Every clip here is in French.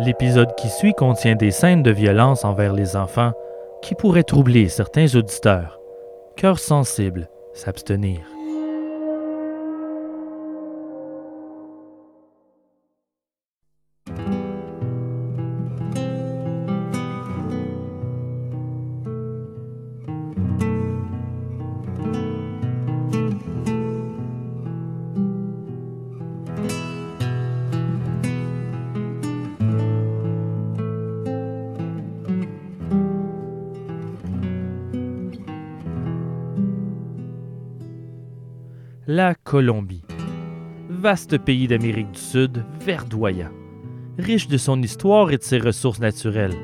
L'épisode qui suit contient des scènes de violence envers les enfants qui pourraient troubler certains auditeurs. Cœur sensible, s'abstenir. Colombie. Vaste pays d'Amérique du Sud, verdoyant. Riche de son histoire et de ses ressources naturelles.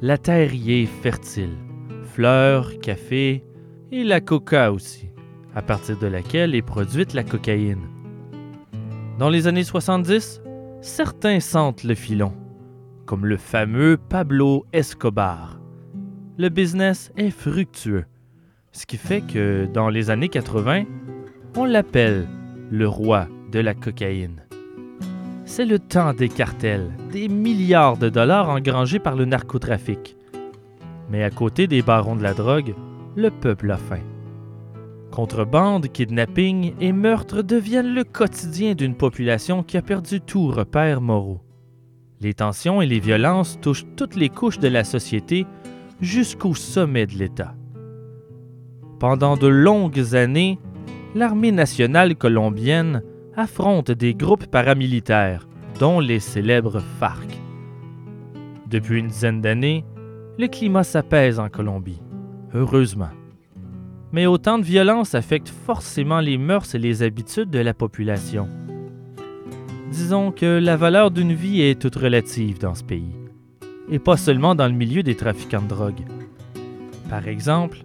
La terre y est fertile. Fleurs, café et la coca aussi, à partir de laquelle est produite la cocaïne. Dans les années 70, certains sentent le filon, comme le fameux Pablo Escobar. Le business est fructueux, ce qui fait que dans les années 80, on l'appelle le roi de la cocaïne. C'est le temps des cartels, des milliards de dollars engrangés par le narcotrafic. Mais à côté des barons de la drogue, le peuple a faim. Contrebande, kidnapping et meurtre deviennent le quotidien d'une population qui a perdu tout repère moraux. Les tensions et les violences touchent toutes les couches de la société jusqu'au sommet de l'État. Pendant de longues années, l'armée nationale colombienne affronte des groupes paramilitaires, dont les célèbres FARC. Depuis une dizaine d'années, le climat s'apaise en Colombie, heureusement. Mais autant de violence affecte forcément les mœurs et les habitudes de la population. Disons que la valeur d'une vie est toute relative dans ce pays, et pas seulement dans le milieu des trafiquants de drogue. Par exemple,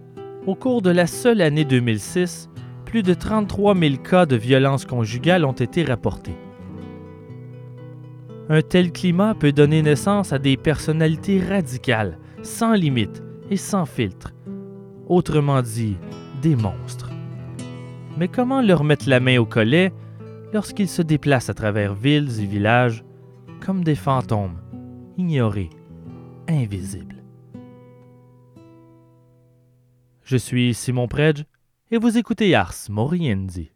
au cours de la seule année 2006, plus de 33 000 cas de violence conjugale ont été rapportés. Un tel climat peut donner naissance à des personnalités radicales, sans limite et sans filtre. Autrement dit, des monstres. Mais comment leur mettre la main au collet lorsqu'ils se déplacent à travers villes et villages comme des fantômes, ignorés, invisibles? Je suis Simon Predge et vous écoutez Ars Moriendi.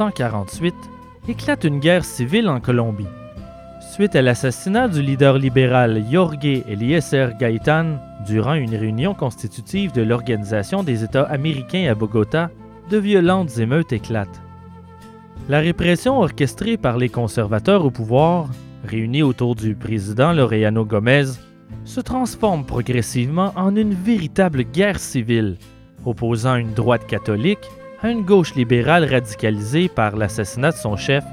1948, éclate une guerre civile en Colombie. Suite à l'assassinat du leader libéral Jorge Eliezer Gaitan durant une réunion constitutive de l'Organisation des États américains à Bogota, de violentes émeutes éclatent. La répression orchestrée par les conservateurs au pouvoir, réunis autour du président Laureano Gomez, se transforme progressivement en une véritable guerre civile, opposant une droite catholique à une gauche libérale radicalisée par l'assassinat de son chef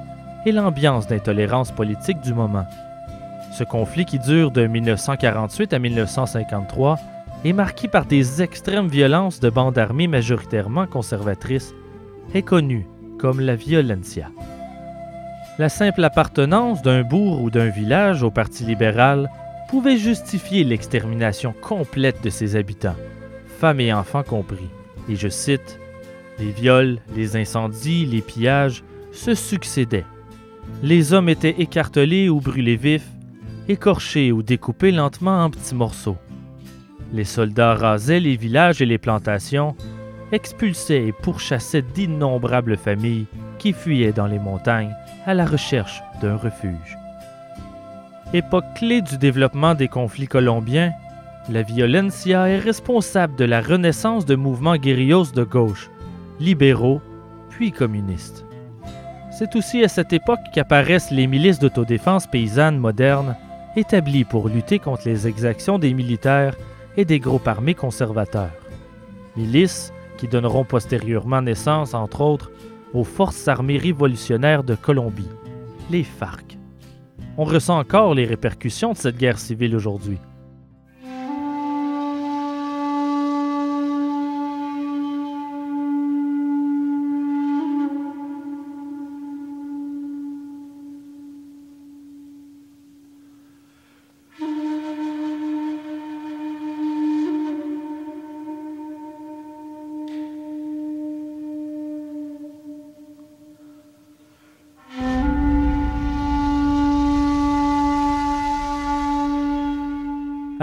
et l'ambiance d'intolérance politique du moment. Ce conflit qui dure de 1948 à 1953 est marqué par des extrêmes violences de bandes armées majoritairement conservatrices est connu comme la violencia. La simple appartenance d'un bourg ou d'un village au Parti libéral pouvait justifier l'extermination complète de ses habitants, femmes et enfants compris. Et je cite, Les viols, les incendies, les pillages se succédaient. Les hommes étaient écartelés ou brûlés vifs, écorchés ou découpés lentement en petits morceaux. Les soldats rasaient les villages et les plantations, expulsaient et pourchassaient d'innombrables familles qui fuyaient dans les montagnes à la recherche d'un refuge. Époque clé du développement des conflits colombiens, la violencia est responsable de la renaissance de mouvements guérillos de gauche, libéraux, puis communistes. C'est aussi à cette époque qu'apparaissent les milices d'autodéfense paysannes modernes, établies pour lutter contre les exactions des militaires et des groupes armés conservateurs. Milices qui donneront postérieurement naissance, entre autres, aux forces armées révolutionnaires de Colombie, les FARC. On ressent encore les répercussions de cette guerre civile aujourd'hui.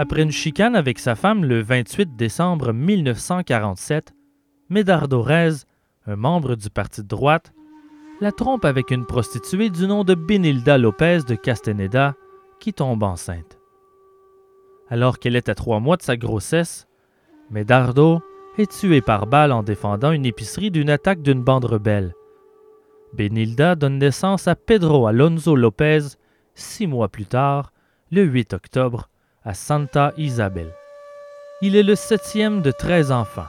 Après une chicane avec sa femme le 28 décembre 1947, Medardo Rez, un membre du parti de droite, la trompe avec une prostituée du nom de Benilda Lopez de Castaneda, qui tombe enceinte. Alors qu'elle est à trois mois de sa grossesse, Medardo est tué par balle en défendant une épicerie d'une attaque d'une bande rebelle. Benilda donne naissance à Pedro Alonso Lopez six mois plus tard, le 8 octobre à Santa Isabel. Il est le septième de treize enfants.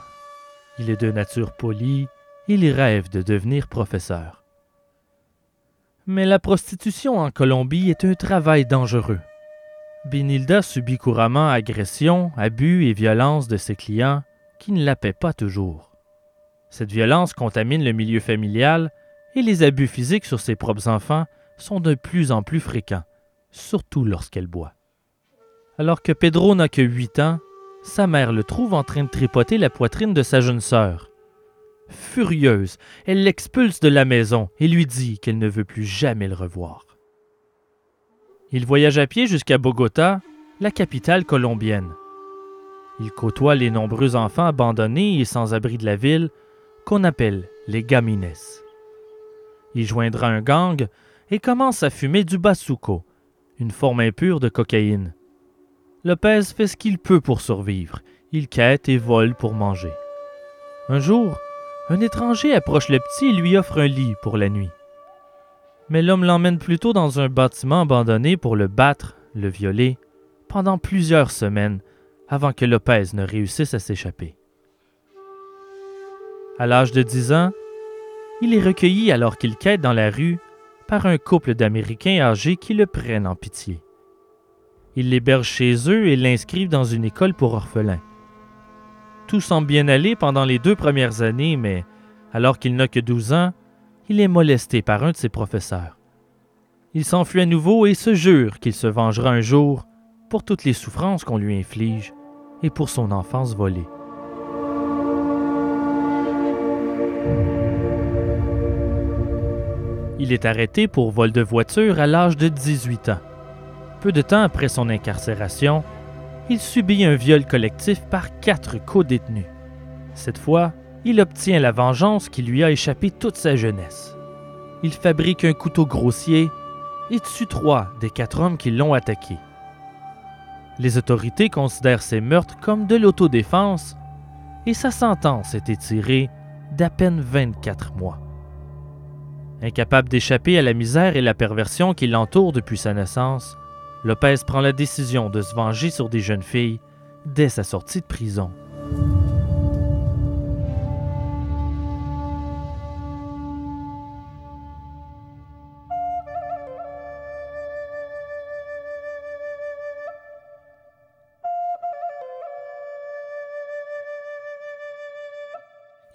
Il est de nature polie, il rêve de devenir professeur. Mais la prostitution en Colombie est un travail dangereux. Benilda subit couramment agressions, abus et violences de ses clients qui ne la paient pas toujours. Cette violence contamine le milieu familial et les abus physiques sur ses propres enfants sont de plus en plus fréquents, surtout lorsqu'elle boit. Alors que Pedro n'a que huit ans, sa mère le trouve en train de tripoter la poitrine de sa jeune sœur. Furieuse, elle l'expulse de la maison et lui dit qu'elle ne veut plus jamais le revoir. Il voyage à pied jusqu'à Bogota, la capitale colombienne. Il côtoie les nombreux enfants abandonnés et sans abri de la ville, qu'on appelle les gamines. Il joindra un gang et commence à fumer du basuco, une forme impure de cocaïne. Lopez fait ce qu'il peut pour survivre. Il quête et vole pour manger. Un jour, un étranger approche le petit et lui offre un lit pour la nuit. Mais l'homme l'emmène plutôt dans un bâtiment abandonné pour le battre, le violer, pendant plusieurs semaines avant que Lopez ne réussisse à s'échapper. À l'âge de 10 ans, il est recueilli alors qu'il quête dans la rue par un couple d'Américains âgés qui le prennent en pitié. Ils l'hébergent chez eux et l'inscrivent dans une école pour orphelins. Tout semble bien aller pendant les deux premières années, mais alors qu'il n'a que 12 ans, il est molesté par un de ses professeurs. Il s'enfuit à nouveau et se jure qu'il se vengera un jour pour toutes les souffrances qu'on lui inflige et pour son enfance volée. Il est arrêté pour vol de voiture à l'âge de 18 ans. Peu de temps après son incarcération, il subit un viol collectif par quatre co-détenus. Cette fois, il obtient la vengeance qui lui a échappé toute sa jeunesse. Il fabrique un couteau grossier et tue trois des quatre hommes qui l'ont attaqué. Les autorités considèrent ces meurtres comme de l'autodéfense et sa sentence est étirée d'à peine 24 mois. Incapable d'échapper à la misère et la perversion qui l'entourent depuis sa naissance, Lopez prend la décision de se venger sur des jeunes filles dès sa sortie de prison.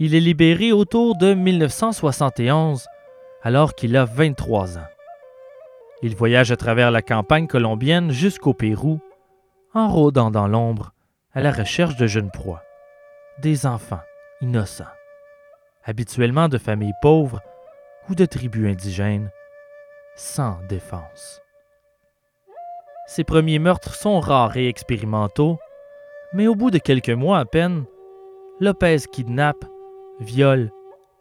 Il est libéré autour de 1971, alors qu'il a 23 ans. Il voyage à travers la campagne colombienne jusqu'au Pérou, en rôdant dans l'ombre à la recherche de jeunes proies, des enfants innocents, habituellement de familles pauvres ou de tribus indigènes, sans défense. Ces premiers meurtres sont rares et expérimentaux, mais au bout de quelques mois à peine, Lopez kidnappe, viole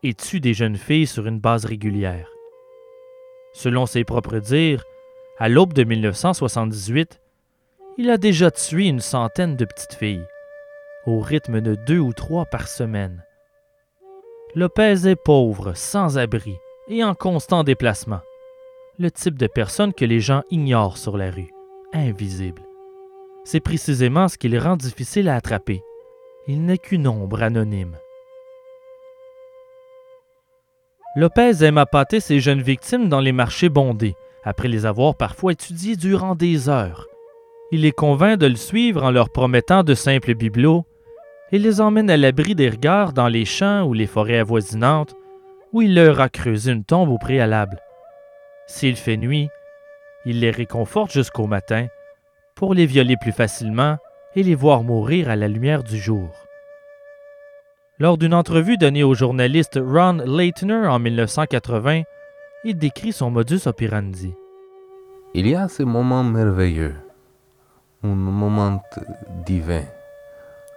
et tue des jeunes filles sur une base régulière. Selon ses propres dires, à l'aube de 1978, il a déjà tué une centaine de petites filles, au rythme de deux ou trois par semaine. Lopez est pauvre, sans abri, et en constant déplacement. Le type de personne que les gens ignorent sur la rue, invisible. C'est précisément ce qui les rend difficile à attraper. Il n'est qu'une ombre anonyme. Lopez aime appâter ses jeunes victimes dans les marchés bondés, après les avoir parfois étudiés durant des heures. Il les convainc de le suivre en leur promettant de simples bibelots et les emmène à l'abri des regards dans les champs ou les forêts avoisinantes, où il leur a creusé une tombe au préalable. S'il fait nuit, il les réconforte jusqu'au matin pour les violer plus facilement et les voir mourir à la lumière du jour. Lors d'une entrevue donnée au journaliste Ron Leitner en 1980, il décrit son modus operandi. Il y a ce moment merveilleux, un moment divin,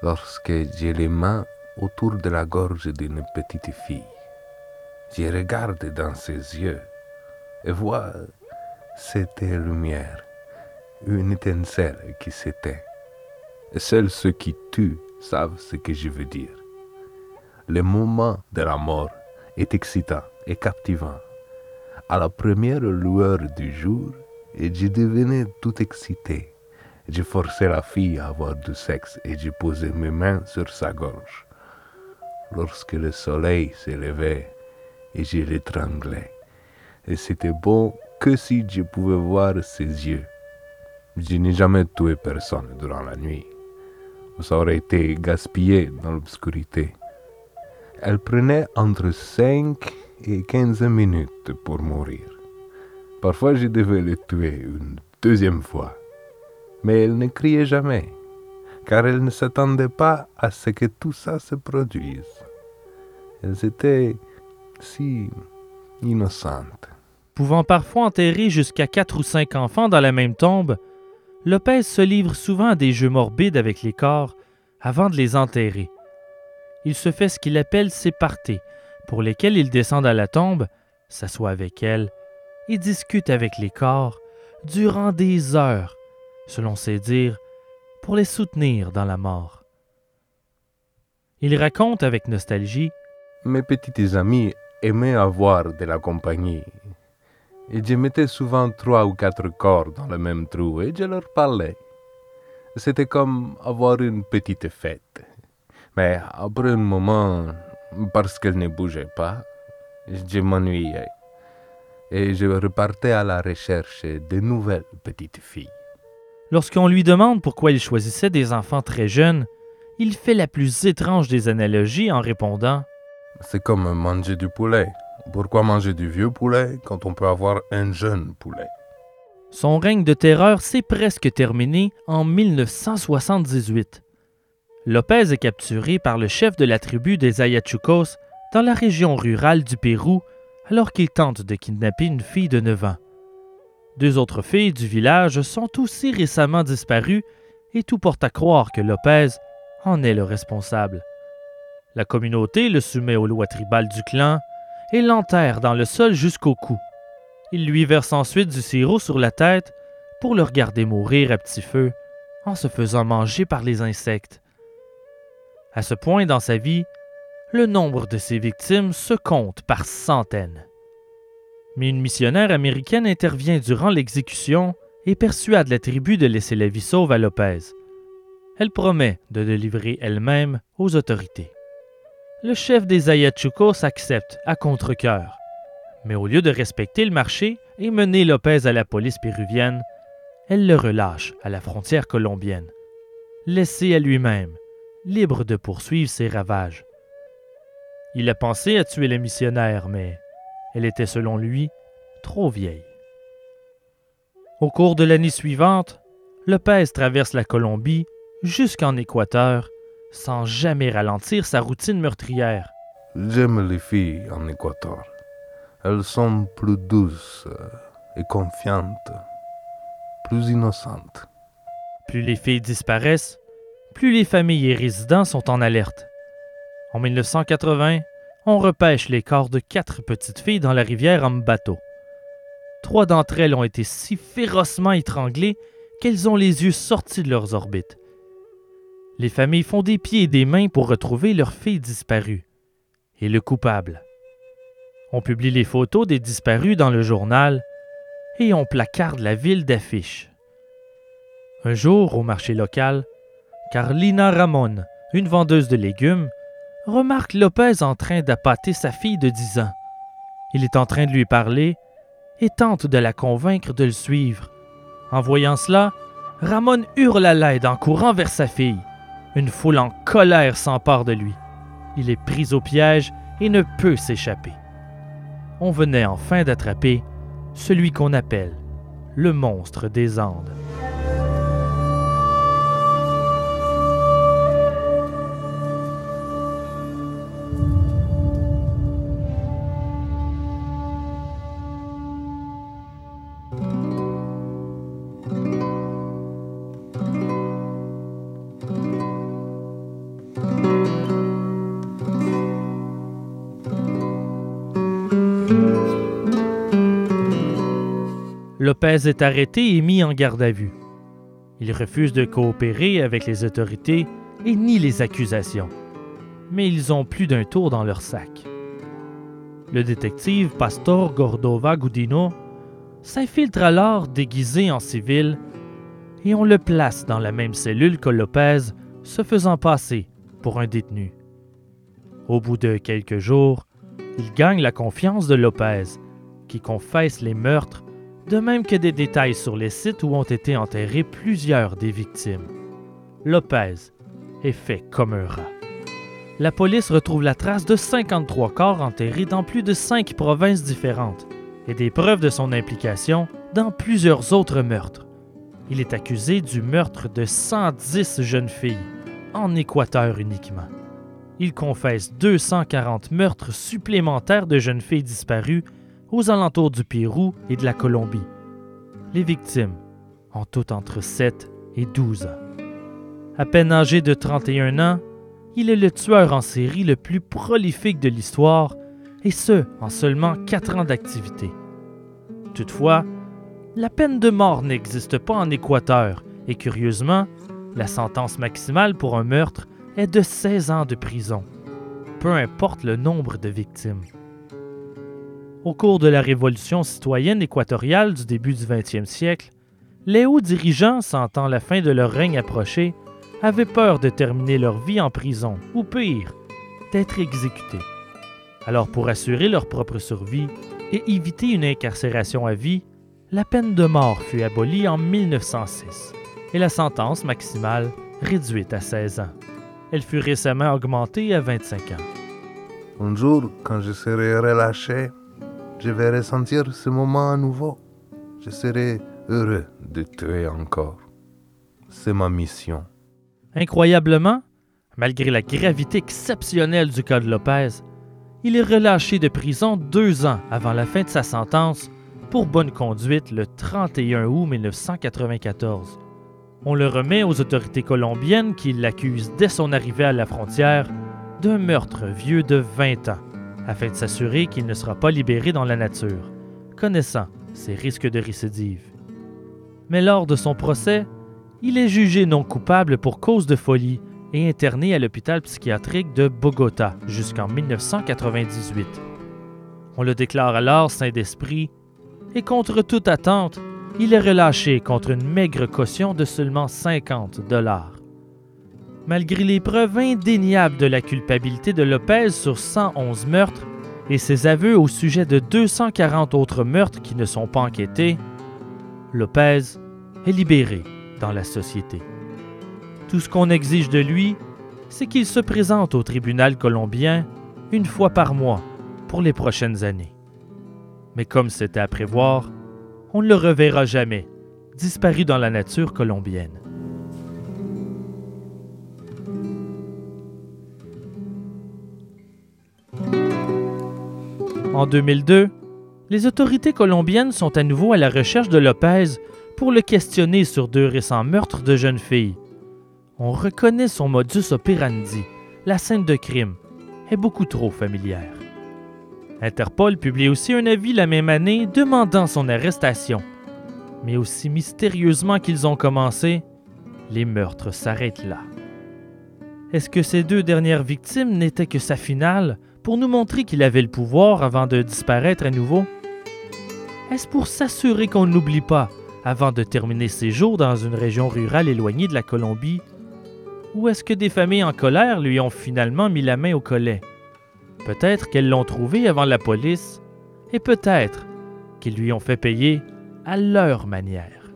lorsque j'ai les mains autour de la gorge d'une petite fille. Je regarde dans ses yeux et vois cette lumière, une étincelle qui s'éteint. Seuls ceux qui tuent savent ce que je veux dire. Le moment de la mort est excitant et captivant. À la première lueur du jour, je devenais tout excité. Je forçais la fille à avoir du sexe et je posais mes mains sur sa gorge. Lorsque le soleil s'élevait et je l'étranglais, et c'était bon que si je pouvais voir ses yeux. Je n'ai jamais tué personne durant la nuit. Ça aurait été gaspillé dans l'obscurité. Elle prenait entre 5 et 15 minutes pour mourir. Parfois, je devais le tuer une deuxième fois. Mais elle ne criait jamais, car elle ne s'attendait pas à ce que tout ça se produise. Elle était si innocente. Pouvant parfois enterrer jusqu'à quatre ou cinq enfants dans la même tombe, Lopez se livre souvent à des jeux morbides avec les corps avant de les enterrer. Il se fait ce qu'il appelle ses parties, pour lesquels il descend à la tombe, s'assoit avec elle et discute avec les corps durant des heures, selon ses dires, pour les soutenir dans la mort. Il raconte avec nostalgie Mes petites amies aimaient avoir de la compagnie et je mettais souvent trois ou quatre corps dans le même trou et je leur parlais. C'était comme avoir une petite fête. Mais après un moment, parce qu'elle ne bougeait pas, je m'ennuyais. Et je repartais à la recherche de nouvelles petites filles. Lorsqu'on lui demande pourquoi il choisissait des enfants très jeunes, il fait la plus étrange des analogies en répondant C'est comme manger du poulet. Pourquoi manger du vieux poulet quand on peut avoir un jeune poulet? Son règne de terreur s'est presque terminé en 1978. Lopez est capturé par le chef de la tribu des Ayachucos dans la région rurale du Pérou alors qu'il tente de kidnapper une fille de 9 ans. Deux autres filles du village sont aussi récemment disparues et tout porte à croire que Lopez en est le responsable. La communauté le soumet aux lois tribales du clan et l'enterre dans le sol jusqu'au cou. Il lui verse ensuite du sirop sur la tête pour le regarder mourir à petit feu en se faisant manger par les insectes. À ce point dans sa vie, le nombre de ses victimes se compte par centaines. Mais une missionnaire américaine intervient durant l'exécution et persuade la tribu de laisser la vie sauve à Lopez. Elle promet de le livrer elle-même aux autorités le chef des Ayachucos accepte à contre-coeur. Mais au lieu de respecter le marché et mener Lopez à la police péruvienne, elle le relâche à la frontière colombienne, laissé à lui-même, libre de poursuivre ses ravages. Il a pensé à tuer la missionnaire, mais elle était selon lui trop vieille. Au cours de l'année suivante, Lopez traverse la Colombie jusqu'en Équateur sans jamais ralentir sa routine meurtrière. J'aime les filles en Équateur. Elles sont plus douces et confiantes, plus innocentes. Plus les filles disparaissent, plus les familles et résidents sont en alerte. En 1980, on repêche les corps de quatre petites filles dans la rivière bateau. Trois d'entre elles ont été si férocement étranglées qu'elles ont les yeux sortis de leurs orbites. Les familles font des pieds et des mains pour retrouver leur fille disparue. Et le coupable? On publie les photos des disparus dans le journal et on placarde la ville d'affiches. Un jour, au marché local, Carlina Ramon, une vendeuse de légumes, remarque Lopez en train d'appâter sa fille de 10 ans. Il est en train de lui parler et tente de la convaincre de le suivre. En voyant cela, Ramon hurle à l'aide en courant vers sa fille. Une foule en colère s'empare de lui. Il est pris au piège et ne peut s'échapper. On venait enfin d'attraper celui qu'on appelle le monstre des Andes. Est arrêté et mis en garde à vue. Il refuse de coopérer avec les autorités et nie les accusations. Mais ils ont plus d'un tour dans leur sac. Le détective Pastor Gordova Gudino s'infiltre alors déguisé en civil et on le place dans la même cellule que Lopez, se faisant passer pour un détenu. Au bout de quelques jours, il gagne la confiance de Lopez, qui confesse les meurtres de même que des détails sur les sites où ont été enterrés plusieurs des victimes. Lopez est fait comme un rat. La police retrouve la trace de 53 corps enterrés dans plus de cinq provinces différentes et des preuves de son implication dans plusieurs autres meurtres. Il est accusé du meurtre de 110 jeunes filles, en Équateur uniquement. Il confesse 240 meurtres supplémentaires de jeunes filles disparues aux alentours du Pérou et de la Colombie. Les victimes ont toutes entre 7 et 12 ans. À peine âgé de 31 ans, il est le tueur en série le plus prolifique de l'histoire, et ce, en seulement 4 ans d'activité. Toutefois, la peine de mort n'existe pas en Équateur, et curieusement, la sentence maximale pour un meurtre est de 16 ans de prison, peu importe le nombre de victimes. Au cours de la révolution citoyenne équatoriale du début du 20e siècle, les hauts dirigeants, sentant la fin de leur règne approcher, avaient peur de terminer leur vie en prison, ou pire, d'être exécutés. Alors pour assurer leur propre survie et éviter une incarcération à vie, la peine de mort fut abolie en 1906 et la sentence maximale réduite à 16 ans. Elle fut récemment augmentée à 25 ans. Un jour, quand je serai relâché, je vais ressentir ce moment à nouveau. Je serai heureux de tuer encore. C'est ma mission. Incroyablement, malgré la gravité exceptionnelle du cas de Lopez, il est relâché de prison deux ans avant la fin de sa sentence pour bonne conduite le 31 août 1994. On le remet aux autorités colombiennes qui l'accusent dès son arrivée à la frontière d'un meurtre vieux de 20 ans afin de s'assurer qu'il ne sera pas libéré dans la nature, connaissant ses risques de récidive. Mais lors de son procès, il est jugé non coupable pour cause de folie et interné à l'hôpital psychiatrique de Bogota jusqu'en 1998. On le déclare alors saint d'esprit et contre toute attente, il est relâché contre une maigre caution de seulement 50 dollars. Malgré les preuves indéniables de la culpabilité de Lopez sur 111 meurtres et ses aveux au sujet de 240 autres meurtres qui ne sont pas enquêtés, Lopez est libéré dans la société. Tout ce qu'on exige de lui, c'est qu'il se présente au tribunal colombien une fois par mois pour les prochaines années. Mais comme c'était à prévoir, on ne le reverra jamais, disparu dans la nature colombienne. En 2002, les autorités colombiennes sont à nouveau à la recherche de Lopez pour le questionner sur deux récents meurtres de jeunes filles. On reconnaît son modus operandi, la scène de crime, est beaucoup trop familière. Interpol publie aussi un avis la même année demandant son arrestation. Mais aussi mystérieusement qu'ils ont commencé, les meurtres s'arrêtent là. Est-ce que ces deux dernières victimes n'étaient que sa finale? Pour nous montrer qu'il avait le pouvoir avant de disparaître à nouveau? Est-ce pour s'assurer qu'on ne l'oublie pas avant de terminer ses jours dans une région rurale éloignée de la Colombie? Ou est-ce que des familles en colère lui ont finalement mis la main au collet? Peut-être qu'elles l'ont trouvé avant la police, et peut-être qu'ils lui ont fait payer à leur manière.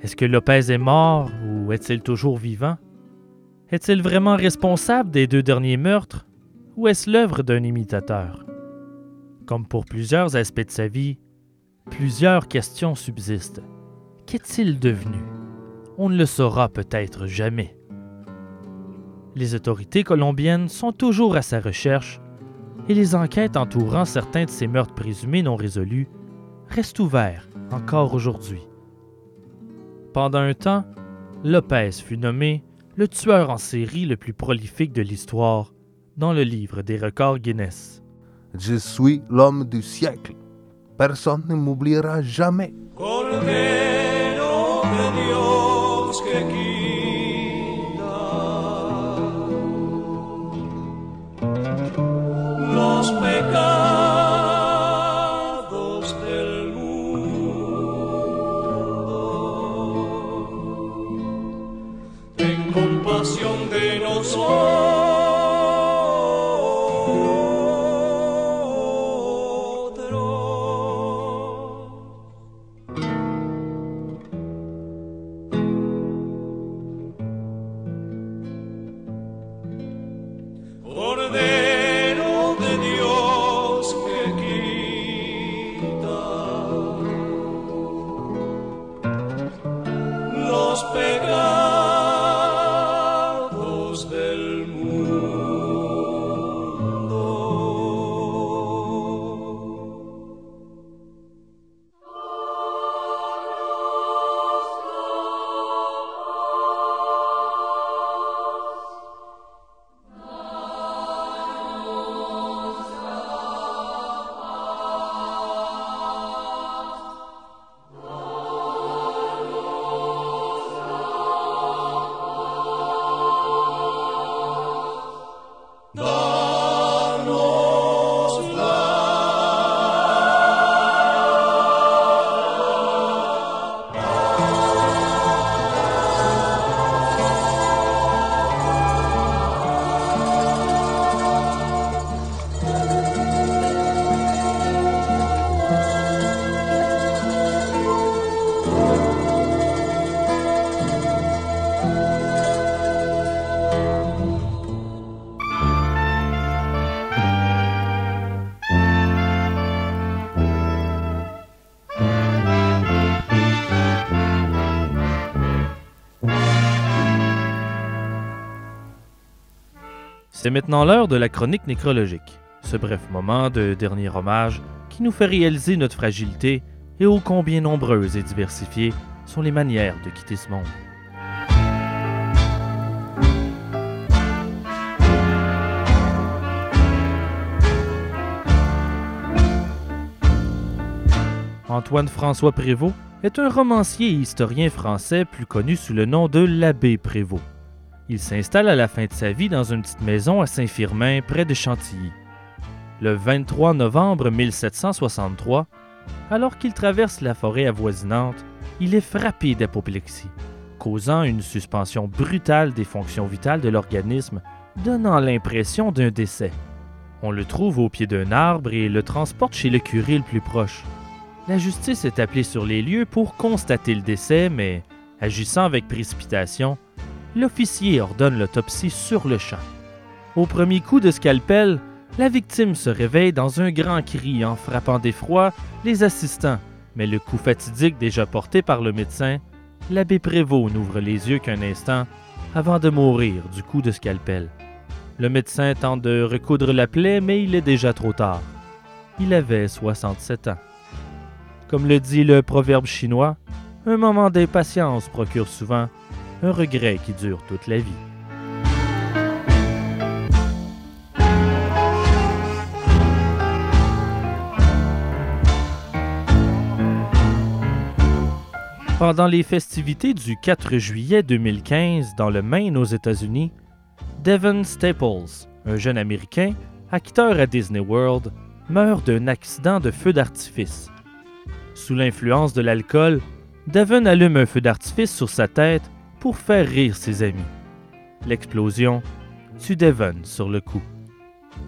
Est-ce que Lopez est mort ou est-il toujours vivant? Est-il vraiment responsable des deux derniers meurtres? Ou est-ce l'œuvre d'un imitateur? Comme pour plusieurs aspects de sa vie, plusieurs questions subsistent. Qu'est-il devenu? On ne le saura peut-être jamais. Les autorités colombiennes sont toujours à sa recherche et les enquêtes entourant certains de ces meurtres présumés non résolus restent ouvertes encore aujourd'hui. Pendant un temps, Lopez fut nommé le tueur en série le plus prolifique de l'histoire dans le livre des records Guinness. Je suis l'homme du siècle. Personne ne m'oubliera jamais. compasión de nosotros. C'est maintenant l'heure de la chronique nécrologique, ce bref moment de dernier hommage qui nous fait réaliser notre fragilité et ô combien nombreuses et diversifiées sont les manières de quitter ce monde. Antoine-François Prévost est un romancier et historien français plus connu sous le nom de l'abbé Prévost. Il s'installe à la fin de sa vie dans une petite maison à Saint-Firmin, près de Chantilly. Le 23 novembre 1763, alors qu'il traverse la forêt avoisinante, il est frappé d'apoplexie, causant une suspension brutale des fonctions vitales de l'organisme, donnant l'impression d'un décès. On le trouve au pied d'un arbre et le transporte chez le curé le plus proche. La justice est appelée sur les lieux pour constater le décès, mais, agissant avec précipitation, l'officier ordonne l'autopsie sur le champ. Au premier coup de scalpel, la victime se réveille dans un grand cri en frappant d'effroi les assistants, mais le coup fatidique déjà porté par le médecin, l'abbé Prévost n'ouvre les yeux qu'un instant avant de mourir du coup de scalpel. Le médecin tente de recoudre la plaie, mais il est déjà trop tard. Il avait 67 ans. Comme le dit le proverbe chinois, un moment d'impatience procure souvent un regret qui dure toute la vie. Pendant les festivités du 4 juillet 2015 dans le Maine aux États-Unis, Devon Staples, un jeune Américain, acteur à Disney World, meurt d'un accident de feu d'artifice. Sous l'influence de l'alcool, Devon allume un feu d'artifice sur sa tête pour faire rire ses amis. L'explosion tue Devon sur le coup.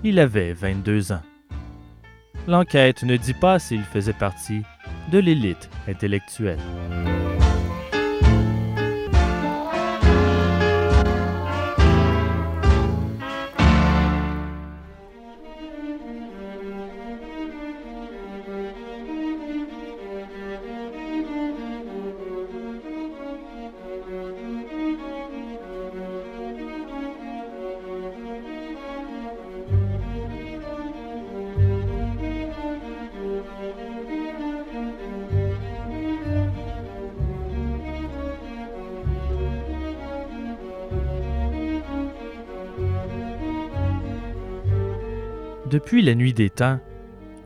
Il avait 22 ans. L'enquête ne dit pas s'il faisait partie de l'élite intellectuelle. Depuis la nuit des temps,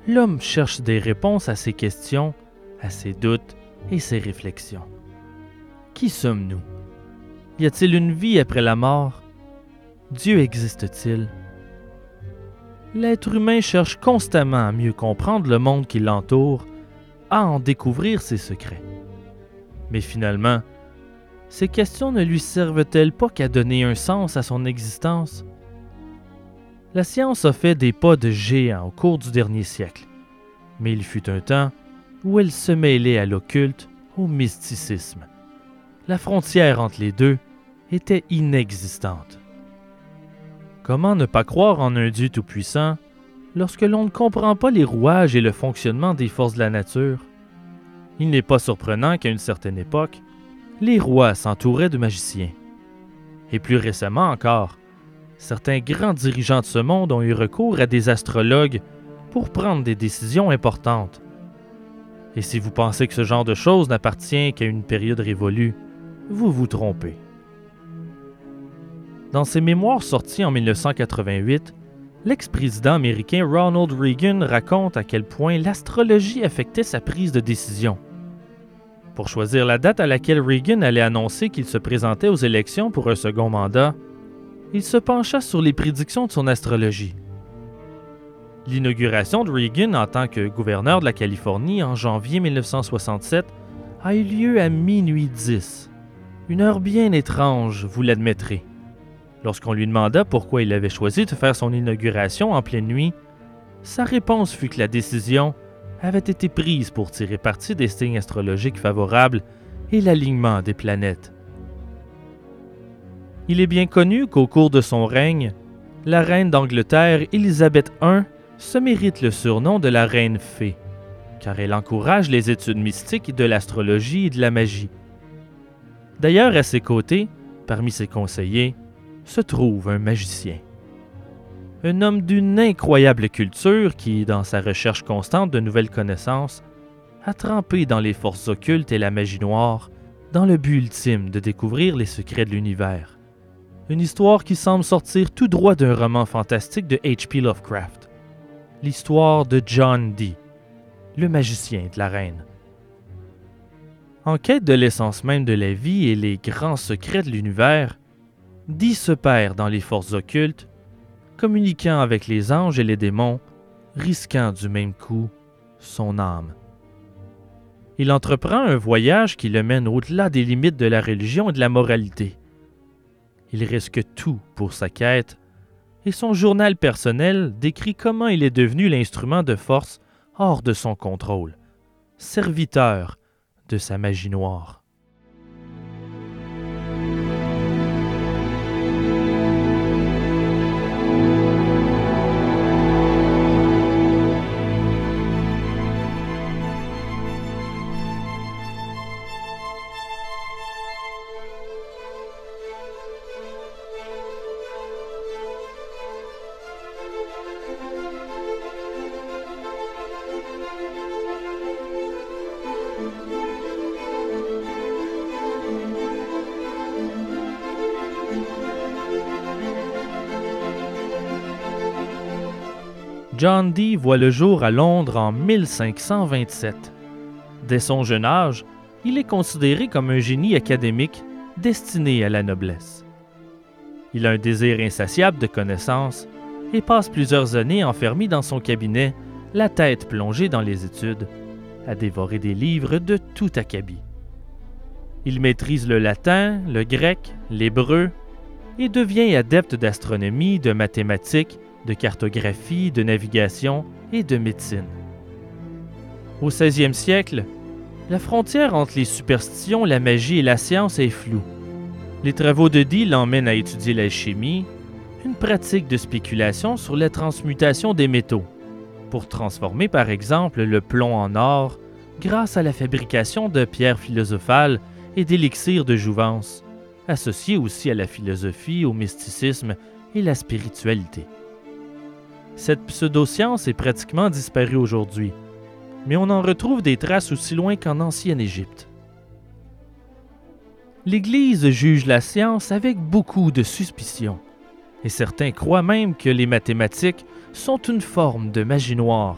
l'homme cherche des réponses à ses questions, à ses doutes et ses réflexions. Qui sommes-nous? Y a-t-il une vie après la mort? Dieu existe-t-il? L'être humain cherche constamment à mieux comprendre le monde qui l'entoure, à en découvrir ses secrets. Mais finalement, ces questions ne lui servent-elles pas qu'à donner un sens à son existence? La science a fait des pas de géant au cours du dernier siècle, mais il fut un temps où elle se mêlait à l'occulte, au mysticisme. La frontière entre les deux était inexistante. Comment ne pas croire en un Dieu tout-puissant lorsque l'on ne comprend pas les rouages et le fonctionnement des forces de la nature? Il n'est pas surprenant qu'à une certaine époque, les rois s'entouraient de magiciens. Et plus récemment encore, certains grands dirigeants de ce monde ont eu recours à des astrologues pour prendre des décisions importantes. Et si vous pensez que ce genre de choses n'appartient qu'à une période révolue, vous vous trompez. Dans ses mémoires sortis en 1988, l'ex-président américain Ronald Reagan raconte à quel point l'astrologie affectait sa prise de décision. Pour choisir la date à laquelle Reagan allait annoncer qu'il se présentait aux élections pour un second mandat, il se pencha sur les prédictions de son astrologie. L'inauguration de Reagan en tant que gouverneur de la Californie en janvier 1967 a eu lieu à minuit 10. Une heure bien étrange, vous l'admettrez. Lorsqu'on lui demanda pourquoi il avait choisi de faire son inauguration en pleine nuit, sa réponse fut que la décision avait été prise pour tirer parti des signes astrologiques favorables et l'alignement des planètes. Il est bien connu qu'au cours de son règne, la reine d'Angleterre, Élisabeth I, se mérite le surnom de la reine fée, car elle encourage les études mystiques de l'astrologie et de la magie. D'ailleurs, à ses côtés, parmi ses conseillers, se trouve un magicien. Un homme d'une incroyable culture qui, dans sa recherche constante de nouvelles connaissances, a trempé dans les forces occultes et la magie noire dans le but ultime de découvrir les secrets de l'univers. Une histoire qui semble sortir tout droit d'un roman fantastique de H.P. Lovecraft. L'histoire de John Dee, le magicien de la reine. En quête de l'essence même de la vie et les grands secrets de l'univers, Dee se perd dans les forces occultes, communiquant avec les anges et les démons, risquant du même coup son âme. Il entreprend un voyage qui le mène au-delà des limites de la religion et de la moralité il risque tout pour sa quête, et son journal personnel décrit comment il est devenu l'instrument de force hors de son contrôle, serviteur de sa magie noire. John Dee voit le jour à Londres en 1527. Dès son jeune âge, il est considéré comme un génie académique destiné à la noblesse. Il a un désir insatiable de connaissances et passe plusieurs années enfermé dans son cabinet, la tête plongée dans les études, à dévorer des livres de tout acabit. Il maîtrise le latin, le grec, l'hébreu et devient adepte d'astronomie, de mathématiques, de cartographie, de navigation et de médecine. Au 16e siècle, la frontière entre les superstitions, la magie et la science est floue. Les travaux de Dee l'emmènent à étudier l'alchimie, une pratique de spéculation sur la transmutation des métaux, pour transformer par exemple le plomb en or grâce à la fabrication de pierres philosophales et d'élixirs de jouvence, associés aussi à la philosophie, au mysticisme et la spiritualité. Cette pseudo-science est pratiquement disparue aujourd'hui, mais on en retrouve des traces aussi loin qu'en ancienne Égypte. L'Église juge la science avec beaucoup de suspicion, et certains croient même que les mathématiques sont une forme de magie noire.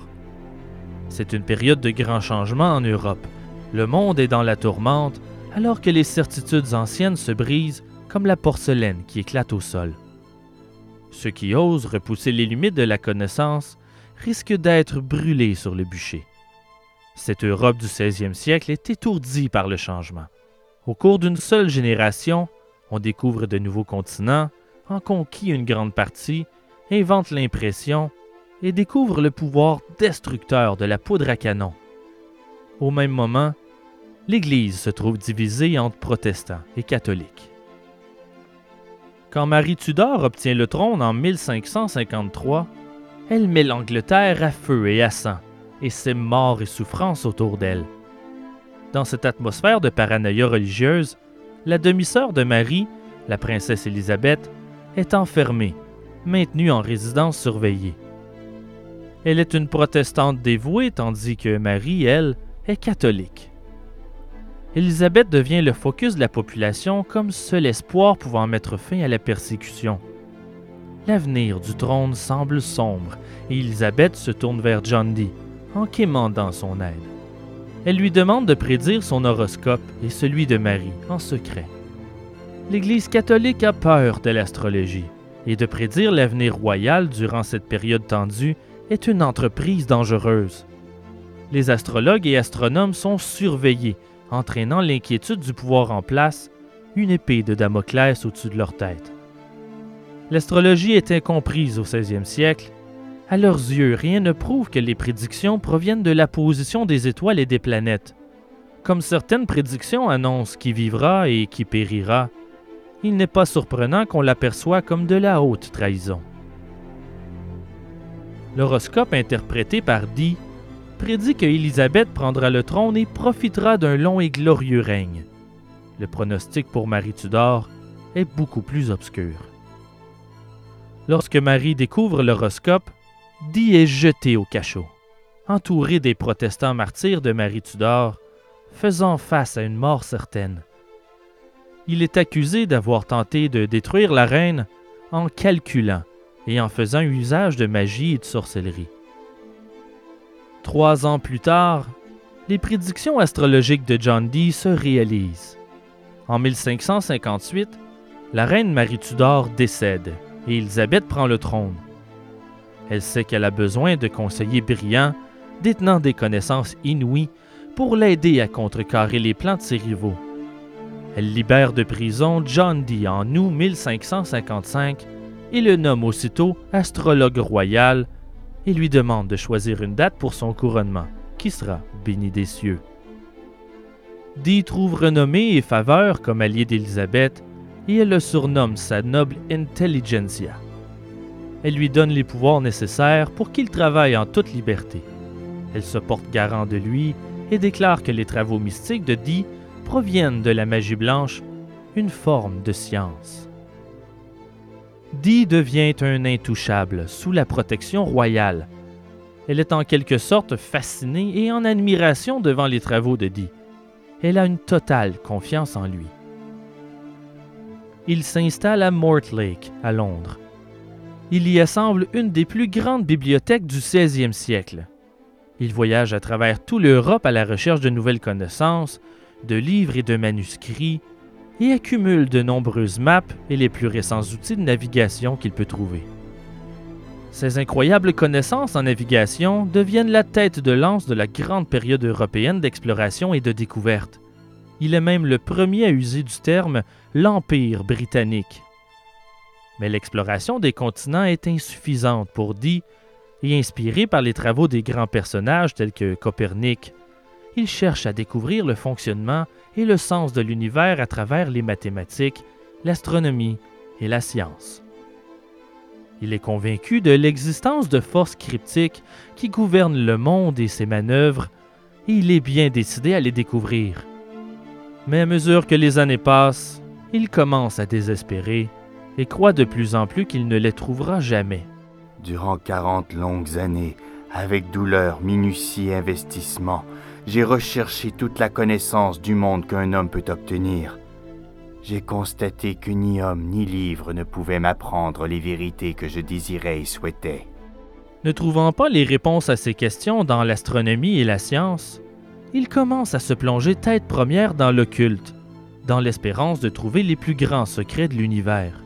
C'est une période de grands changements en Europe. Le monde est dans la tourmente, alors que les certitudes anciennes se brisent comme la porcelaine qui éclate au sol. Ceux qui osent repousser les limites de la connaissance risquent d'être brûlés sur le bûcher. Cette Europe du 16e siècle est étourdie par le changement. Au cours d'une seule génération, on découvre de nouveaux continents, en conquit une grande partie, invente l'impression et découvre le pouvoir destructeur de la poudre à canon. Au même moment, l'Église se trouve divisée entre protestants et catholiques. Quand Marie Tudor obtient le trône en 1553, elle met l'Angleterre à feu et à sang, et sème mort et souffrance autour d'elle. Dans cette atmosphère de paranoïa religieuse, la demi-sœur de Marie, la princesse Élisabeth, est enfermée, maintenue en résidence surveillée. Elle est une protestante dévouée tandis que Marie, elle, est catholique. Élisabeth devient le focus de la population comme seul espoir pouvant mettre fin à la persécution. L'avenir du trône semble sombre et Élisabeth se tourne vers John Dee en quémandant son aide. Elle lui demande de prédire son horoscope et celui de Marie en secret. L'Église catholique a peur de l'astrologie et de prédire l'avenir royal durant cette période tendue est une entreprise dangereuse. Les astrologues et astronomes sont surveillés, entraînant l'inquiétude du pouvoir en place, une épée de Damoclès au-dessus de leur tête. L'astrologie est incomprise au 16e siècle. À leurs yeux, rien ne prouve que les prédictions proviennent de la position des étoiles et des planètes. Comme certaines prédictions annoncent qui vivra et qui périra, il n'est pas surprenant qu'on l'aperçoit comme de la haute trahison. L'horoscope interprété par Dee prédit que Élisabeth prendra le trône et profitera d'un long et glorieux règne. Le pronostic pour Marie Tudor est beaucoup plus obscur. Lorsque Marie découvre l'horoscope, Dee est jeté au cachot, entouré des protestants martyrs de Marie Tudor, faisant face à une mort certaine. Il est accusé d'avoir tenté de détruire la reine en calculant et en faisant usage de magie et de sorcellerie. Trois ans plus tard, les prédictions astrologiques de John Dee se réalisent. En 1558, la reine Marie Tudor décède et Élisabeth prend le trône. Elle sait qu'elle a besoin de conseillers brillants, détenant des connaissances inouïes, pour l'aider à contrecarrer les plans de ses rivaux. Elle libère de prison John Dee en août 1555 et le nomme aussitôt astrologue royal et lui demande de choisir une date pour son couronnement, qui sera béni des cieux. Dee trouve renommée et faveur comme allié d'Élisabeth et elle le surnomme sa noble intelligentsia. Elle lui donne les pouvoirs nécessaires pour qu'il travaille en toute liberté. Elle se porte garant de lui et déclare que les travaux mystiques de Dee proviennent de la magie blanche, une forme de science. Dee devient un intouchable sous la protection royale. Elle est en quelque sorte fascinée et en admiration devant les travaux de Dee. Elle a une totale confiance en lui. Il s'installe à Mortlake, à Londres. Il y assemble une des plus grandes bibliothèques du 16e siècle. Il voyage à travers toute l'Europe à la recherche de nouvelles connaissances, de livres et de manuscrits, et accumule de nombreuses maps et les plus récents outils de navigation qu'il peut trouver. Ses incroyables connaissances en navigation deviennent la tête de lance de la grande période européenne d'exploration et de découverte. Il est même le premier à user du terme l'Empire britannique. Mais l'exploration des continents est insuffisante pour Dee, et inspiré par les travaux des grands personnages tels que Copernic, il cherche à découvrir le fonctionnement et le sens de l'univers à travers les mathématiques, l'astronomie et la science. Il est convaincu de l'existence de forces cryptiques qui gouvernent le monde et ses manœuvres, et il est bien décidé à les découvrir. Mais à mesure que les années passent, il commence à désespérer et croit de plus en plus qu'il ne les trouvera jamais. Durant quarante longues années, avec douleur, minutie investissement, j'ai recherché toute la connaissance du monde qu'un homme peut obtenir. J'ai constaté que ni homme ni livre ne pouvaient m'apprendre les vérités que je désirais et souhaitais. Ne trouvant pas les réponses à ces questions dans l'astronomie et la science, il commence à se plonger tête première dans l'occulte, dans l'espérance de trouver les plus grands secrets de l'univers.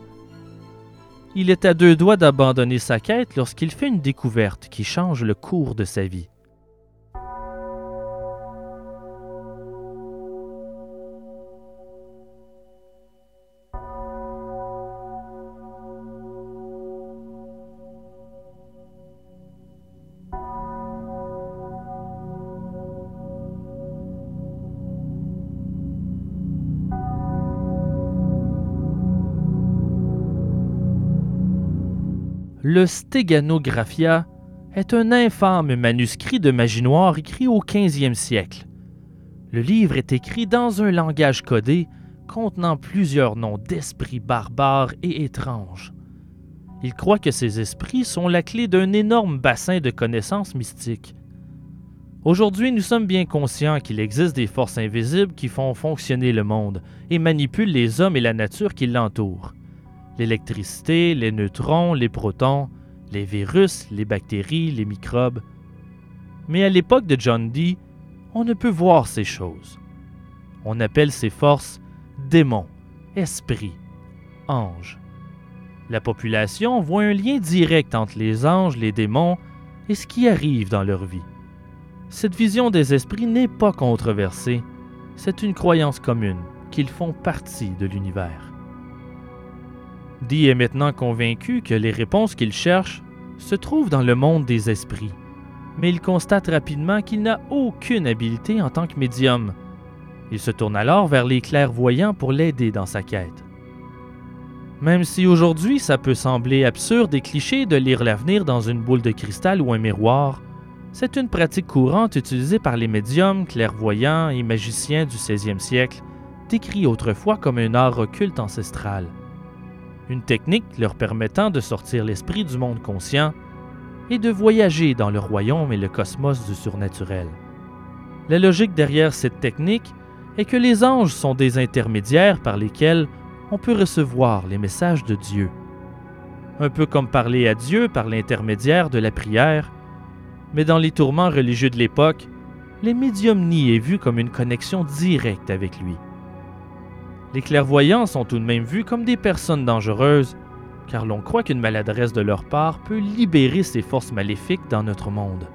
Il est à deux doigts d'abandonner sa quête lorsqu'il fait une découverte qui change le cours de sa vie. Le Steganographia est un infâme manuscrit de magie noire écrit au 15e siècle. Le livre est écrit dans un langage codé contenant plusieurs noms d'esprits barbares et étranges. Il croit que ces esprits sont la clé d'un énorme bassin de connaissances mystiques. Aujourd'hui, nous sommes bien conscients qu'il existe des forces invisibles qui font fonctionner le monde et manipulent les hommes et la nature qui l'entourent l'électricité, les neutrons, les protons, les virus, les bactéries, les microbes. Mais à l'époque de John Dee, on ne peut voir ces choses. On appelle ces forces démons, esprits, anges. La population voit un lien direct entre les anges, les démons et ce qui arrive dans leur vie. Cette vision des esprits n'est pas controversée, c'est une croyance commune qu'ils font partie de l'univers. Dee est maintenant convaincu que les réponses qu'il cherche se trouvent dans le monde des esprits, mais il constate rapidement qu'il n'a aucune habileté en tant que médium. Il se tourne alors vers les clairvoyants pour l'aider dans sa quête. Même si aujourd'hui ça peut sembler absurde et cliché de lire l'avenir dans une boule de cristal ou un miroir, c'est une pratique courante utilisée par les médiums, clairvoyants et magiciens du 16e siècle, décrit autrefois comme un art occulte ancestral une technique leur permettant de sortir l'esprit du monde conscient et de voyager dans le royaume et le cosmos du surnaturel. La logique derrière cette technique est que les anges sont des intermédiaires par lesquels on peut recevoir les messages de Dieu. Un peu comme parler à Dieu par l'intermédiaire de la prière, mais dans les tourments religieux de l'époque, les médiumnies est vu comme une connexion directe avec lui. Les clairvoyants sont tout de même vus comme des personnes dangereuses, car l'on croit qu'une maladresse de leur part peut libérer ces forces maléfiques dans notre monde.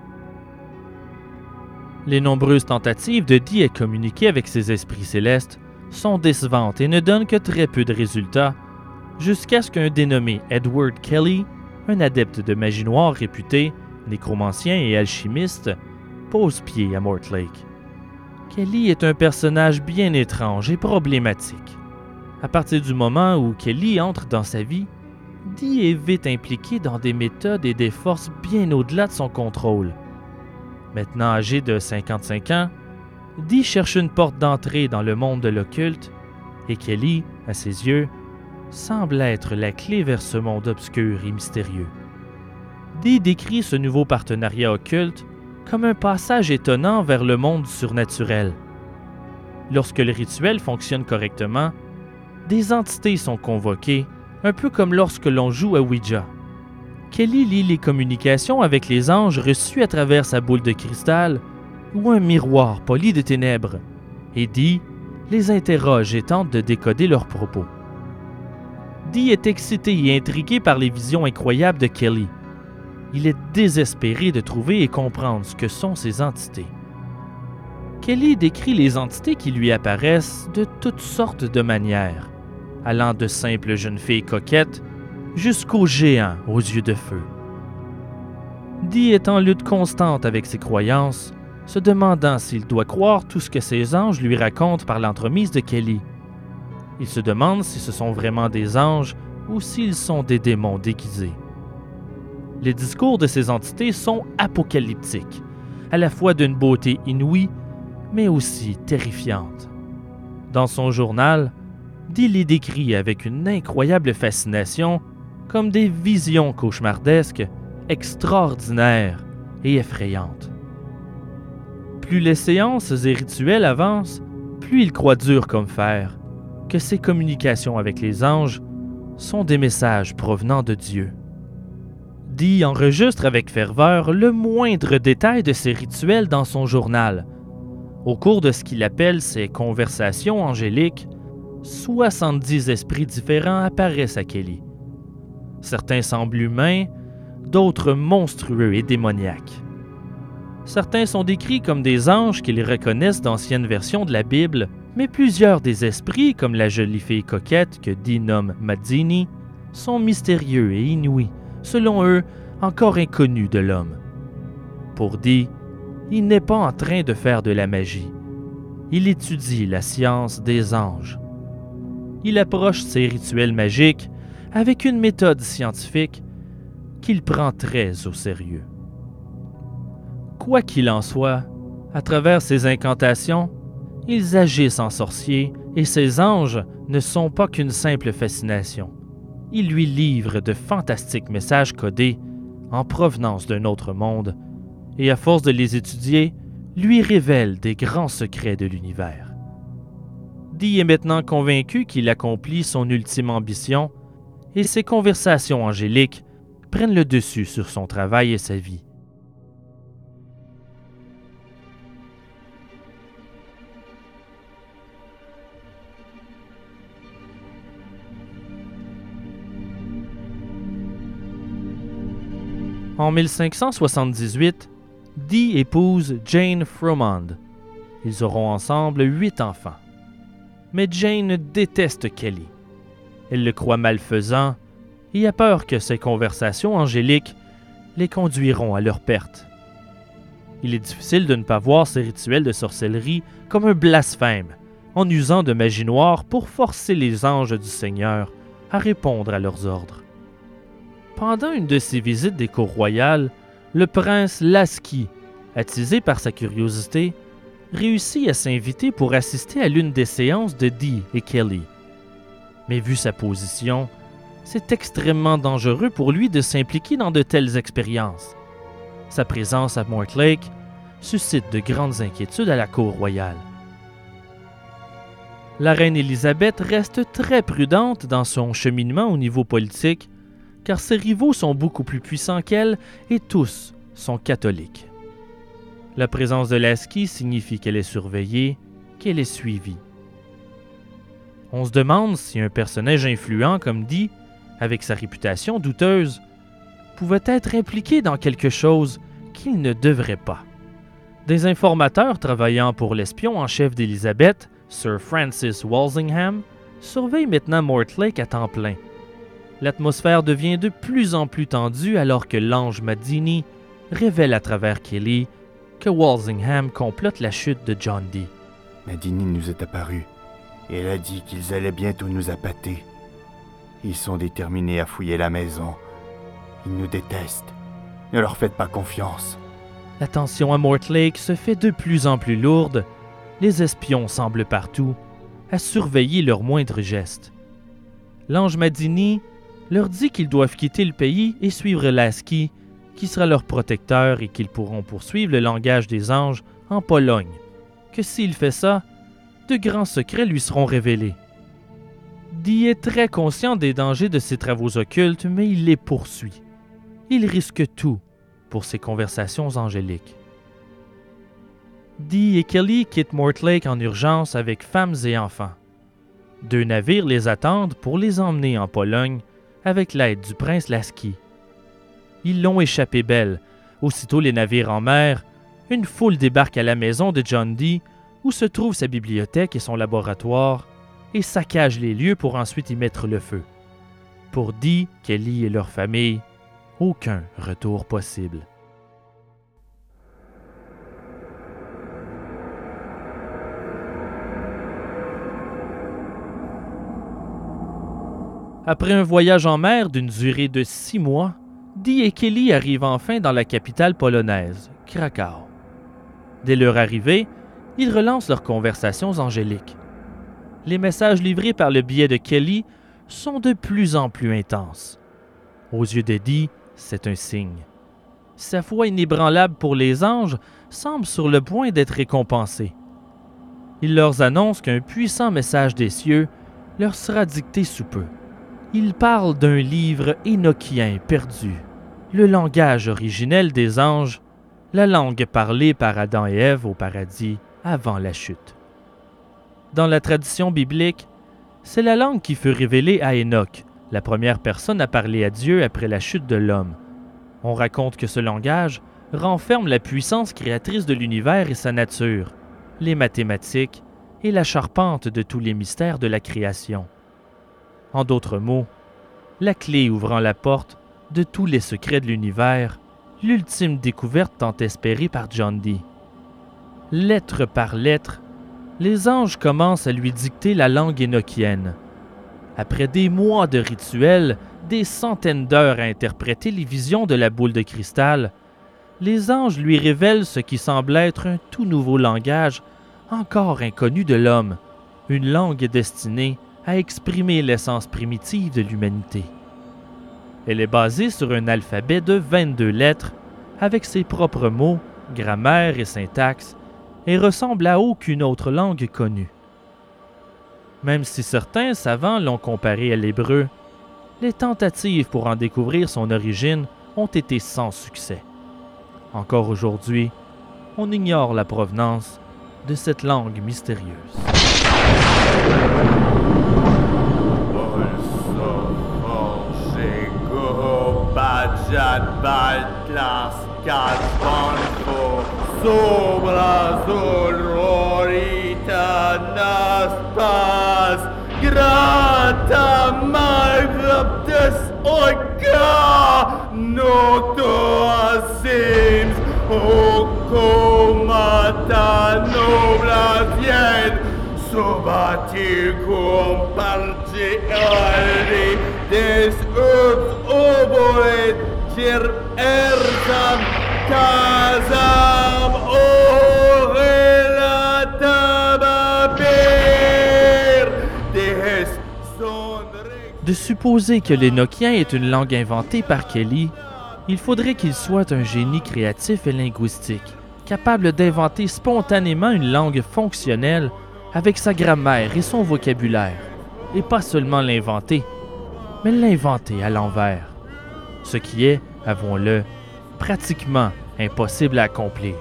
Les nombreuses tentatives de Dee à communiquer avec ces esprits célestes sont décevantes et ne donnent que très peu de résultats, jusqu'à ce qu'un dénommé Edward Kelly, un adepte de magie noire réputé, nécromancien et alchimiste, pose pied à Mortlake. Kelly est un personnage bien étrange et problématique. À partir du moment où Kelly entre dans sa vie, Dee est vite impliqué dans des méthodes et des forces bien au-delà de son contrôle. Maintenant âgé de 55 ans, Dee cherche une porte d'entrée dans le monde de l'occulte et Kelly, à ses yeux, semble être la clé vers ce monde obscur et mystérieux. Dee décrit ce nouveau partenariat occulte comme un passage étonnant vers le monde surnaturel. Lorsque le rituel fonctionne correctement, des entités sont convoquées, un peu comme lorsque l'on joue à Ouija. Kelly lit les communications avec les anges reçus à travers sa boule de cristal ou un miroir poli de ténèbres, et Dee les interroge et tente de décoder leurs propos. Dee est excité et intrigué par les visions incroyables de Kelly. Il est désespéré de trouver et comprendre ce que sont ces entités. Kelly décrit les entités qui lui apparaissent de toutes sortes de manières, allant de simples jeunes filles coquettes jusqu'aux géants aux yeux de feu. Dee est en lutte constante avec ses croyances, se demandant s'il doit croire tout ce que ses anges lui racontent par l'entremise de Kelly. Il se demande si ce sont vraiment des anges ou s'ils sont des démons déguisés. Les discours de ces entités sont apocalyptiques, à la fois d'une beauté inouïe, mais aussi terrifiante. Dans son journal, Dee les décrit avec une incroyable fascination comme des visions cauchemardesques, extraordinaires et effrayantes. Plus les séances et rituels avancent, plus il croit dur comme fer que ses communications avec les anges sont des messages provenant de Dieu. Dee enregistre avec ferveur le moindre détail de ses rituels dans son journal. Au cours de ce qu'il appelle ses conversations angéliques, 70 esprits différents apparaissent à Kelly. Certains semblent humains, d'autres monstrueux et démoniaques. Certains sont décrits comme des anges qu'ils reconnaissent d'anciennes versions de la Bible, mais plusieurs des esprits, comme la jolie fille coquette que Dee nomme Mazzini, sont mystérieux et inouïs, selon eux encore inconnus de l'homme. Pour Dee, il n'est pas en train de faire de la magie. Il étudie la science des anges. Il approche ses rituels magiques avec une méthode scientifique qu'il prend très au sérieux. Quoi qu'il en soit, à travers ces incantations, ils agissent en sorciers et ces anges ne sont pas qu'une simple fascination. Ils lui livrent de fantastiques messages codés en provenance d'un autre monde et à force de les étudier, lui révèlent des grands secrets de l'univers. Dee est maintenant convaincu qu'il accomplit son ultime ambition et ses conversations angéliques prennent le dessus sur son travail et sa vie. En 1578, Dee épouse Jane Fromond. Ils auront ensemble huit enfants. Mais Jane déteste Kelly. Elle le croit malfaisant et a peur que ses conversations angéliques les conduiront à leur perte. Il est difficile de ne pas voir ces rituels de sorcellerie comme un blasphème, en usant de magie noire pour forcer les anges du Seigneur à répondre à leurs ordres. Pendant une de ses visites des cours royales, le prince Lasky, attisé par sa curiosité, réussit à s'inviter pour assister à l'une des séances de Dee et Kelly. Mais vu sa position, c'est extrêmement dangereux pour lui de s'impliquer dans de telles expériences. Sa présence à Mortlake suscite de grandes inquiétudes à la cour royale. La reine Élisabeth reste très prudente dans son cheminement au niveau politique car ses rivaux sont beaucoup plus puissants qu'elle et tous sont catholiques. La présence de Lasky signifie qu'elle est surveillée, qu'elle est suivie. On se demande si un personnage influent comme dit, avec sa réputation douteuse, pouvait être impliqué dans quelque chose qu'il ne devrait pas. Des informateurs travaillant pour l'espion en chef d'Elizabeth, Sir Francis Walsingham, surveillent maintenant Mortlake à temps plein L'atmosphère devient de plus en plus tendue alors que l'ange Madini révèle à travers Kelly que Walsingham complote la chute de John Dee. Madini nous est apparu et elle a dit qu'ils allaient bientôt nous appâter. Ils sont déterminés à fouiller la maison. Ils nous détestent. Ne leur faites pas confiance. La tension à Mortlake se fait de plus en plus lourde. Les espions semblent partout, à surveiller leurs moindres gestes. L'ange Madini leur dit qu'ils doivent quitter le pays et suivre Lasky, qui sera leur protecteur et qu'ils pourront poursuivre le langage des anges en Pologne, que s'il fait ça, de grands secrets lui seront révélés. Dee est très conscient des dangers de ses travaux occultes, mais il les poursuit. Il risque tout pour ses conversations angéliques. Dee et Kelly quittent Mortlake en urgence avec femmes et enfants. Deux navires les attendent pour les emmener en Pologne avec l'aide du prince Lasky. Ils l'ont échappé belle. Aussitôt les navires en mer, une foule débarque à la maison de John Dee, où se trouve sa bibliothèque et son laboratoire, et saccage les lieux pour ensuite y mettre le feu. Pour Dee, Kelly et leur famille, aucun retour possible. Après un voyage en mer d'une durée de six mois, Dee et Kelly arrivent enfin dans la capitale polonaise, Krakau. Dès leur arrivée, ils relancent leurs conversations angéliques. Les messages livrés par le biais de Kelly sont de plus en plus intenses. Aux yeux de Dee, c'est un signe. Sa foi inébranlable pour les anges semble sur le point d'être récompensée. Il leur annonce qu'un puissant message des cieux leur sera dicté sous peu. Il parle d'un livre énochien perdu, le langage originel des anges, la langue parlée par Adam et Ève au paradis avant la chute. Dans la tradition biblique, c'est la langue qui fut révélée à Enoch, la première personne à parler à Dieu après la chute de l'homme. On raconte que ce langage renferme la puissance créatrice de l'univers et sa nature, les mathématiques et la charpente de tous les mystères de la création. En d'autres mots, la clé ouvrant la porte de tous les secrets de l'univers, l'ultime découverte tant espérée par John Dee. Lettre par lettre, les anges commencent à lui dicter la langue énochienne. Après des mois de rituels, des centaines d'heures à interpréter les visions de la boule de cristal, les anges lui révèlent ce qui semble être un tout nouveau langage, encore inconnu de l'homme, une langue destinée à exprimer l'essence primitive de l'humanité. Elle est basée sur un alphabet de 22 lettres, avec ses propres mots, grammaire et syntaxe, et ressemble à aucune autre langue connue. Même si certains savants l'ont comparé à l'hébreu, les tentatives pour en découvrir son origine ont été sans succès. Encore aujourd'hui, on ignore la provenance de cette langue mystérieuse. Mangiat bald las casbanco Sobra sororita naspas Grata malgrabdes oica Nocto asims. O comata nobla vien Sobaticum parte alri des De supposer que l'énochien est une langue inventée par Kelly, il faudrait qu'il soit un génie créatif et linguistique, capable d'inventer spontanément une langue fonctionnelle avec sa grammaire et son vocabulaire, et pas seulement l'inventer, mais l'inventer à l'envers, ce qui est, avouons-le, pratiquement impossible à accomplir.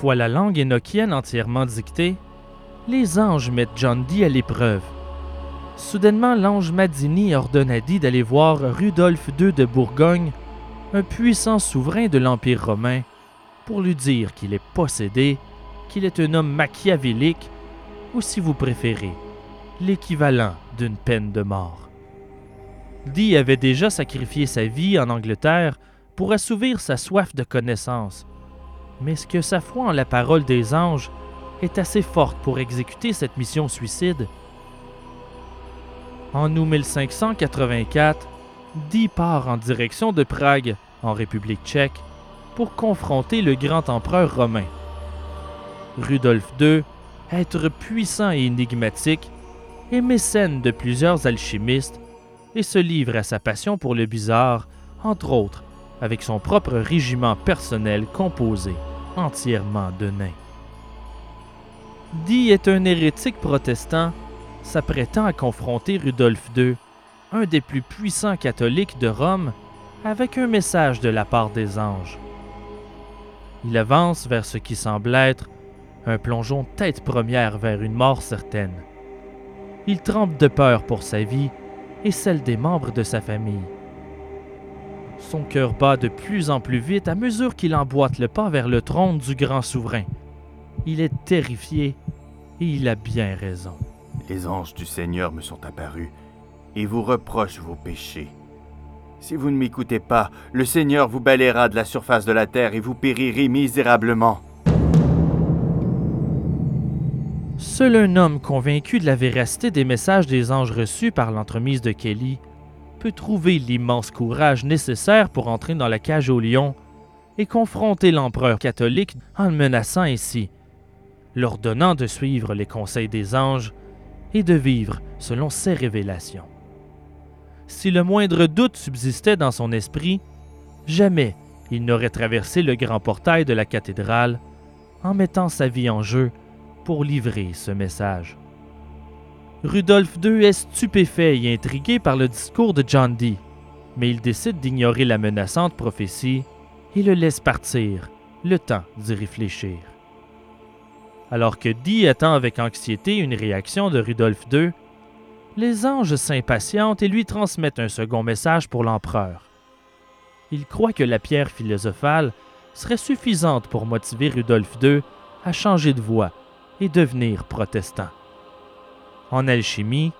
Fois la langue énochienne entièrement dictée, les anges mettent John Dee à l'épreuve. Soudainement, l'ange Madini ordonne à Dee d'aller voir Rudolf II de Bourgogne, un puissant souverain de l'Empire romain, pour lui dire qu'il est possédé, qu'il est un homme machiavélique, ou si vous préférez, l'équivalent d'une peine de mort. Dee avait déjà sacrifié sa vie en Angleterre pour assouvir sa soif de connaissance mais est-ce que sa foi en la parole des anges est assez forte pour exécuter cette mission suicide? En août 1584, Dee part en direction de Prague, en République tchèque, pour confronter le grand empereur romain. Rudolf II être puissant et énigmatique, est mécène de plusieurs alchimistes et se livre à sa passion pour le bizarre, entre autres avec son propre régiment personnel composé entièrement de nains. Dee est un hérétique protestant s'apprêtant à confronter Rudolf II, un des plus puissants catholiques de Rome, avec un message de la part des anges. Il avance vers ce qui semble être un plongeon tête première vers une mort certaine. Il tremble de peur pour sa vie et celle des membres de sa famille. Son cœur bat de plus en plus vite à mesure qu'il emboîte le pas vers le trône du grand souverain. Il est terrifié et il a bien raison. Les anges du Seigneur me sont apparus et vous reprochent vos péchés. Si vous ne m'écoutez pas, le Seigneur vous balayera de la surface de la terre et vous périrez misérablement. Seul un homme convaincu de la véracité des messages des anges reçus par l'entremise de Kelly peut trouver l'immense courage nécessaire pour entrer dans la cage au lion et confronter l'empereur catholique en le menaçant ainsi, l'ordonnant de suivre les conseils des anges et de vivre selon ses révélations. Si le moindre doute subsistait dans son esprit, jamais il n'aurait traversé le grand portail de la cathédrale en mettant sa vie en jeu pour livrer ce message. Rudolf II est stupéfait et intrigué par le discours de John Dee, mais il décide d'ignorer la menaçante prophétie et le laisse partir, le temps d'y réfléchir. Alors que Dee attend avec anxiété une réaction de Rudolf II, les anges s'impatientent et lui transmettent un second message pour l'empereur. Il croit que la pierre philosophale serait suffisante pour motiver Rudolf II à changer de voie et devenir protestant. En alchimie,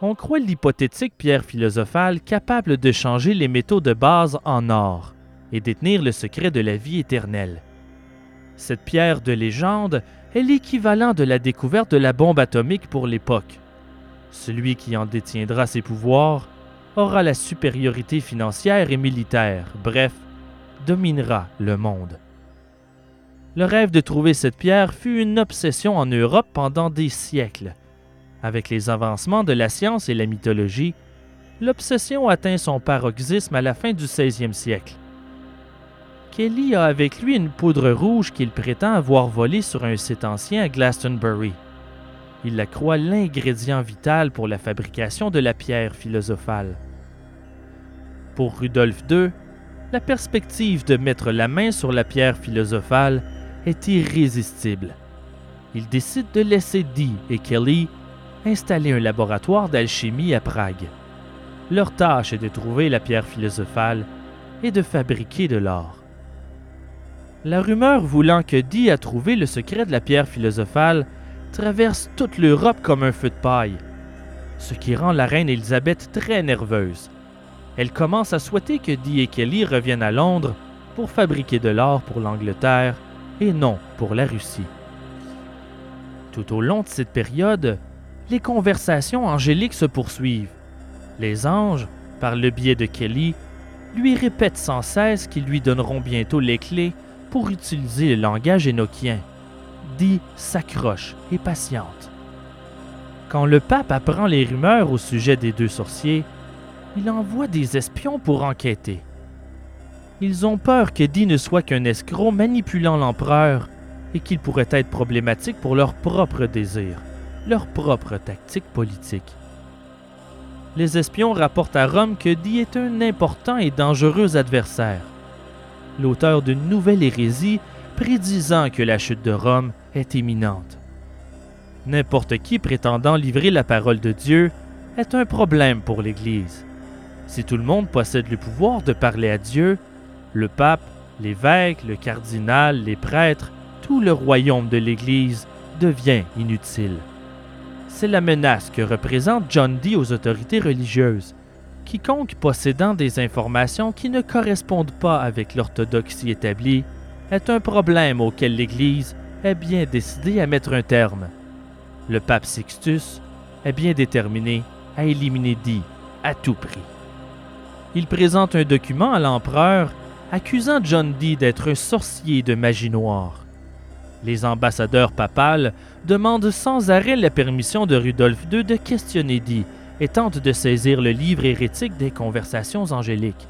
on croit l'hypothétique pierre philosophale capable de changer les métaux de base en or et détenir le secret de la vie éternelle. Cette pierre de légende est l'équivalent de la découverte de la bombe atomique pour l'époque. Celui qui en détiendra ses pouvoirs aura la supériorité financière et militaire, bref, dominera le monde. Le rêve de trouver cette pierre fut une obsession en Europe pendant des siècles. Avec les avancements de la science et la mythologie, l'obsession atteint son paroxysme à la fin du 16e siècle. Kelly a avec lui une poudre rouge qu'il prétend avoir volée sur un site ancien à Glastonbury. Il la croit l'ingrédient vital pour la fabrication de la pierre philosophale. Pour Rudolf II, la perspective de mettre la main sur la pierre philosophale est irrésistible. Il décide de laisser Dee et Kelly installer un laboratoire d'alchimie à Prague. Leur tâche est de trouver la pierre philosophale et de fabriquer de l'or. La rumeur voulant que Dee a trouvé le secret de la pierre philosophale traverse toute l'Europe comme un feu de paille, ce qui rend la reine Élisabeth très nerveuse. Elle commence à souhaiter que Dee et Kelly reviennent à Londres pour fabriquer de l'or pour l'Angleterre et non pour la Russie. Tout au long de cette période, les conversations angéliques se poursuivent. Les anges, par le biais de Kelly, lui répètent sans cesse qu'ils lui donneront bientôt les clés pour utiliser le langage énochien. Dee s'accroche et patiente. Quand le pape apprend les rumeurs au sujet des deux sorciers, il envoie des espions pour enquêter. Ils ont peur que Dee ne soit qu'un escroc manipulant l'empereur et qu'il pourrait être problématique pour leurs propres désirs, leur propre tactique politique. Les espions rapportent à Rome que Dee est un important et dangereux adversaire, l'auteur d'une nouvelle hérésie prédisant que la chute de Rome est imminente. N'importe qui prétendant livrer la parole de Dieu est un problème pour l'Église. Si tout le monde possède le pouvoir de parler à Dieu, le pape, l'évêque, le cardinal, les prêtres, tout le royaume de l'Église devient inutile. C'est la menace que représente John Dee aux autorités religieuses. Quiconque possédant des informations qui ne correspondent pas avec l'orthodoxie établie est un problème auquel l'Église est bien décidée à mettre un terme. Le pape Sixtus est bien déterminé à éliminer Dee à tout prix. Il présente un document à l'empereur accusant John Dee d'être un sorcier de magie noire. Les ambassadeurs papales demandent sans arrêt la permission de Rudolf II de questionner Dee et tentent de saisir le livre hérétique des conversations angéliques.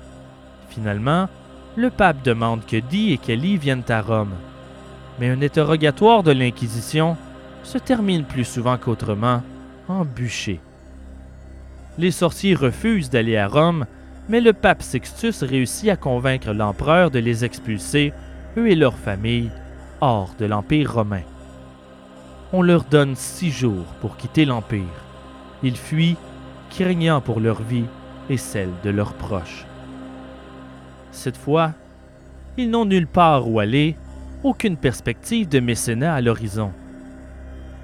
Finalement, le pape demande que Dee et Kelly viennent à Rome. Mais un interrogatoire de l'Inquisition se termine plus souvent qu'autrement en bûcher. Les sorciers refusent d'aller à Rome, mais le pape Sixtus réussit à convaincre l'empereur de les expulser, eux et leurs familles, hors de l'Empire romain. On leur donne six jours pour quitter l'Empire. Ils fuient, craignant pour leur vie et celle de leurs proches. Cette fois, ils n'ont nulle part où aller, aucune perspective de mécénat à l'horizon.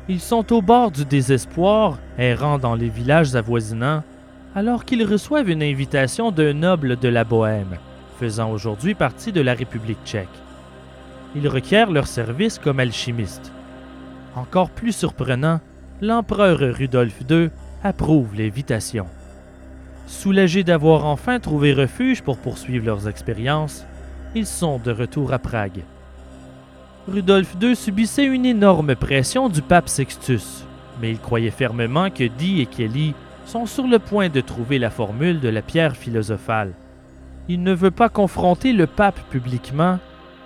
Ils sont au bord du désespoir, errant dans les villages avoisinants, alors qu'ils reçoivent une invitation d'un noble de la Bohême, faisant aujourd'hui partie de la République tchèque. Ils requièrent leur service comme alchimistes. Encore plus surprenant, l'empereur Rudolf II approuve l'invitation. Soulagés d'avoir enfin trouvé refuge pour poursuivre leurs expériences, ils sont de retour à Prague. Rudolf II subissait une énorme pression du pape Sextus, mais il croyait fermement que Dee et Kelly sont sur le point de trouver la formule de la pierre philosophale. Il ne veut pas confronter le pape publiquement,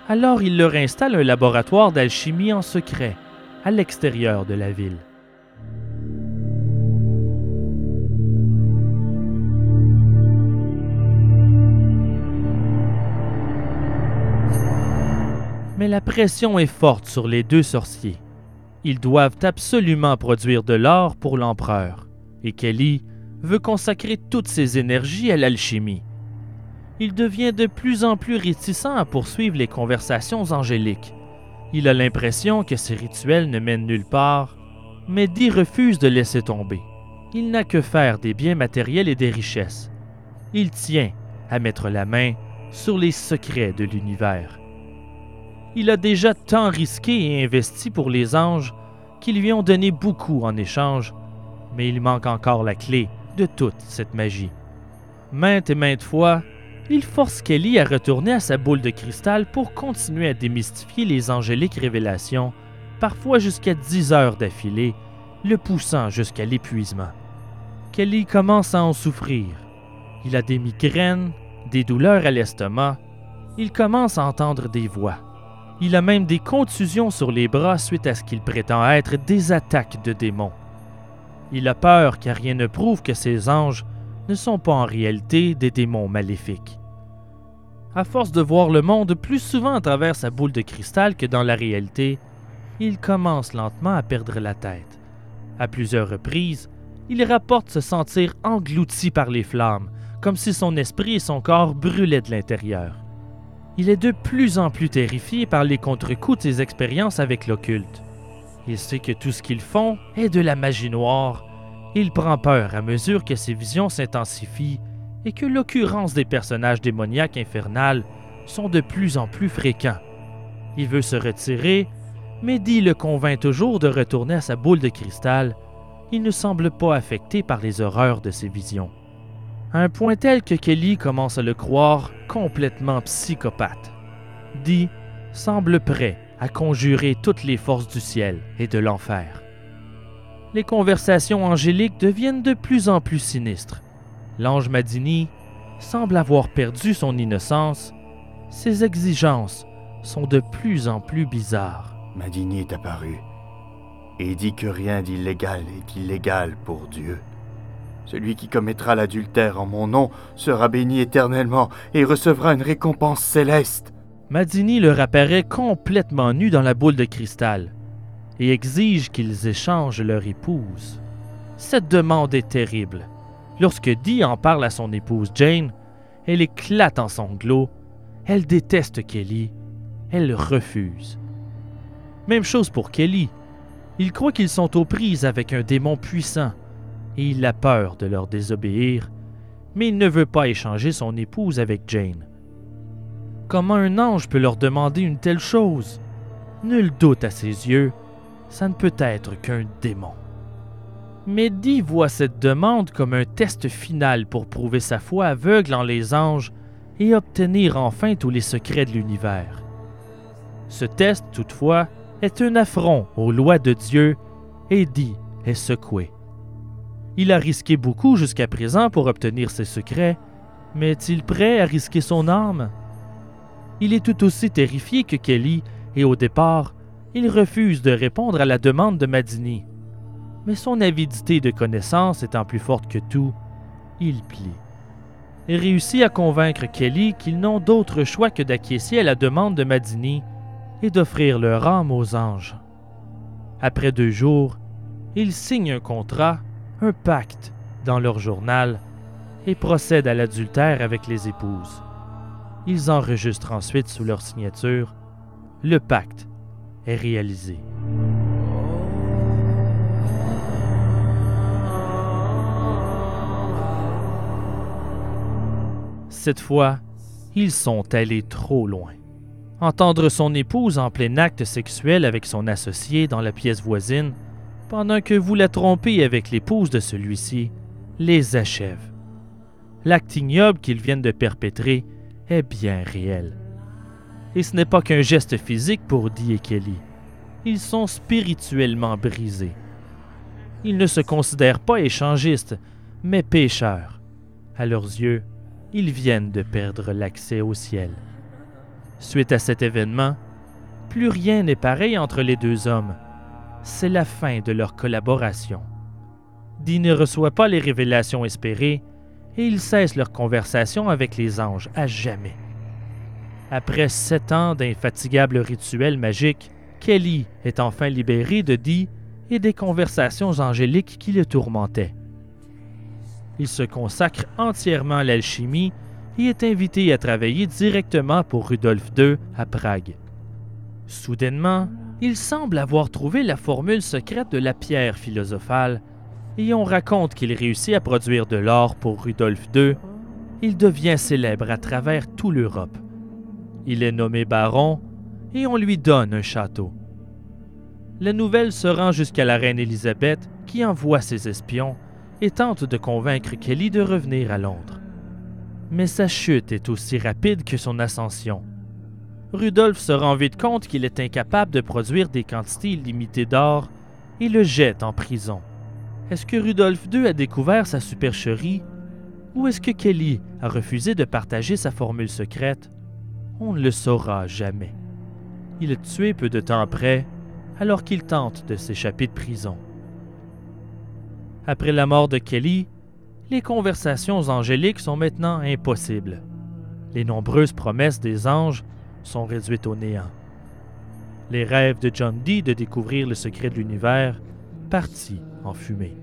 alors il leur installe un laboratoire d'alchimie en secret, à l'extérieur de la ville. Mais la pression est forte sur les deux sorciers. Ils doivent absolument produire de l'or pour l'empereur, et Kelly veut consacrer toutes ses énergies à l'alchimie. Il devient de plus en plus réticent à poursuivre les conversations angéliques. Il a l'impression que ces rituels ne mènent nulle part, mais Dee refuse de laisser tomber. Il n'a que faire des biens matériels et des richesses. Il tient à mettre la main sur les secrets de l'univers. Il a déjà tant risqué et investi pour les anges qu'ils lui ont donné beaucoup en échange, mais il manque encore la clé de toute cette magie. Maintes et maintes fois, il force Kelly à retourner à sa boule de cristal pour continuer à démystifier les angéliques révélations, parfois jusqu'à 10 heures d'affilée, le poussant jusqu'à l'épuisement. Kelly commence à en souffrir. Il a des migraines, des douleurs à l'estomac, il commence à entendre des voix. Il a même des contusions sur les bras suite à ce qu'il prétend être des attaques de démons. Il a peur car rien ne prouve que ces anges ne sont pas en réalité des démons maléfiques. À force de voir le monde plus souvent à travers sa boule de cristal que dans la réalité, il commence lentement à perdre la tête. À plusieurs reprises, il rapporte se sentir englouti par les flammes, comme si son esprit et son corps brûlaient de l'intérieur. Il est de plus en plus terrifié par les contre-coups de ses expériences avec l'occulte. Il sait que tout ce qu'ils font est de la magie noire. Il prend peur à mesure que ses visions s'intensifient et que l'occurrence des personnages démoniaques infernales sont de plus en plus fréquents. Il veut se retirer, mais Dee le convainc toujours de retourner à sa boule de cristal. Il ne semble pas affecté par les horreurs de ses visions à un point tel que Kelly commence à le croire complètement psychopathe. Dee semble prêt à conjurer toutes les forces du ciel et de l'enfer. Les conversations angéliques deviennent de plus en plus sinistres. L'ange Madini semble avoir perdu son innocence. Ses exigences sont de plus en plus bizarres. Madini est apparu et dit que rien d'illégal est illégal pour Dieu. Celui qui commettra l'adultère en mon nom sera béni éternellement et recevra une récompense céleste. Madini leur apparaît complètement nu dans la boule de cristal et exige qu'ils échangent leur épouse. Cette demande est terrible. Lorsque Dee en parle à son épouse Jane, elle éclate en sanglots. Elle déteste Kelly. Elle refuse. Même chose pour Kelly. Il croit qu'ils sont aux prises avec un démon puissant et il a peur de leur désobéir, mais il ne veut pas échanger son épouse avec Jane. Comment un ange peut leur demander une telle chose? Nul doute à ses yeux, ça ne peut être qu'un démon. Dee voit cette demande comme un test final pour prouver sa foi aveugle en les anges et obtenir enfin tous les secrets de l'univers. Ce test, toutefois, est un affront aux lois de Dieu, Eddie est secoué. Il a risqué beaucoup jusqu'à présent pour obtenir ses secrets, mais est-il prêt à risquer son âme? Il est tout aussi terrifié que Kelly, et au départ, il refuse de répondre à la demande de Madini. Mais son avidité de connaissance étant plus forte que tout, il plie. Et réussit à convaincre Kelly qu'ils n'ont d'autre choix que d'acquiescer à la demande de Madini et d'offrir leur âme aux anges. Après deux jours, ils signent un contrat, un pacte, dans leur journal et procèdent à l'adultère avec les épouses. Ils enregistrent ensuite sous leur signature Le pacte est réalisé. Cette fois, ils sont allés trop loin. Entendre son épouse en plein acte sexuel avec son associé dans la pièce voisine, pendant que vous la trompez avec l'épouse de celui-ci, les achève. L'acte ignoble qu'ils viennent de perpétrer est bien réel. Et ce n'est pas qu'un geste physique pour Dee et Kelly. Ils sont spirituellement brisés. Ils ne se considèrent pas échangistes, mais pécheurs. À leurs yeux, ils viennent de perdre l'accès au ciel. Suite à cet événement, plus rien n'est pareil entre les deux hommes. C'est la fin de leur collaboration. Dee ne reçoit pas les révélations espérées et ils cessent leur conversation avec les anges à jamais. Après sept ans d'infatigables rituels magiques, Kelly est enfin libéré de Dee et des conversations angéliques qui le tourmentaient. Il se consacre entièrement à l'alchimie et est invité à travailler directement pour Rudolf II à Prague. Soudainement, il semble avoir trouvé la formule secrète de la pierre philosophale et on raconte qu'il réussit à produire de l'or pour Rudolf II. Il devient célèbre à travers toute l'Europe. Il est nommé baron et on lui donne un château. La nouvelle se rend jusqu'à la reine Élisabeth qui envoie ses espions et tente de convaincre Kelly de revenir à Londres. Mais sa chute est aussi rapide que son ascension. Rudolf se rend vite compte qu'il est incapable de produire des quantités illimitées d'or et le jette en prison. Est-ce que Rudolf II a découvert sa supercherie ou est-ce que Kelly a refusé de partager sa formule secrète? On ne le saura jamais. Il est tué peu de temps après, alors qu'il tente de s'échapper de prison. Après la mort de Kelly, les conversations angéliques sont maintenant impossibles. Les nombreuses promesses des anges sont réduites au néant. Les rêves de John Dee de découvrir le secret de l'univers partis en fumée.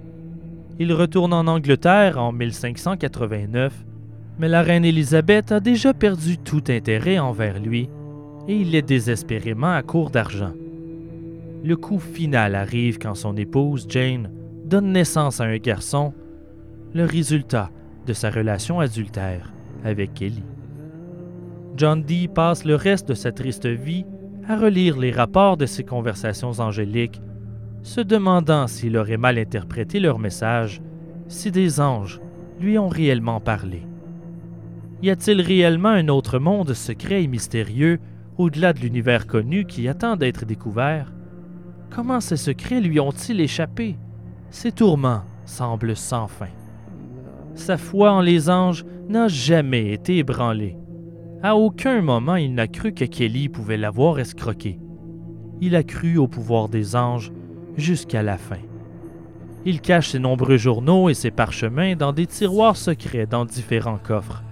Il retourne en Angleterre en 1589, mais la reine Élisabeth a déjà perdu tout intérêt envers lui et il est désespérément à court d'argent. Le coup final arrive quand son épouse, Jane, donne naissance à un garçon, le résultat de sa relation adultère avec Kelly. John Dee passe le reste de sa triste vie à relire les rapports de ses conversations angéliques se demandant s'il aurait mal interprété leur message, si des anges lui ont réellement parlé. Y a-t-il réellement un autre monde secret et mystérieux au-delà de l'univers connu qui attend d'être découvert? Comment ces secrets lui ont-ils échappé? Ses tourments semblent sans fin. Sa foi en les anges n'a jamais été ébranlée. À aucun moment il n'a cru que Kelly pouvait l'avoir escroqué. Il a cru au pouvoir des anges jusqu'à la fin. Il cache ses nombreux journaux et ses parchemins dans des tiroirs secrets dans différents coffres.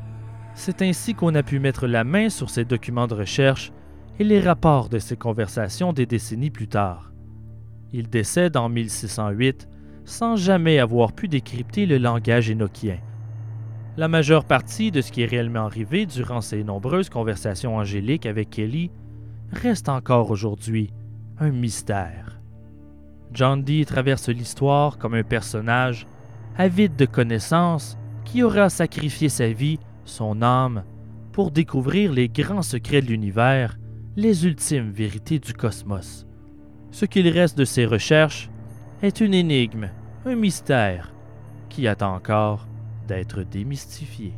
C'est ainsi qu'on a pu mettre la main sur ses documents de recherche et les rapports de ses conversations des décennies plus tard. Il décède en 1608 sans jamais avoir pu décrypter le langage énochien. La majeure partie de ce qui est réellement arrivé durant ces nombreuses conversations angéliques avec Kelly reste encore aujourd'hui un mystère. John Dee traverse l'histoire comme un personnage avide de connaissances qui aura sacrifié sa vie, son âme, pour découvrir les grands secrets de l'univers, les ultimes vérités du cosmos. Ce qu'il reste de ses recherches est une énigme, un mystère, qui attend encore d'être démystifié.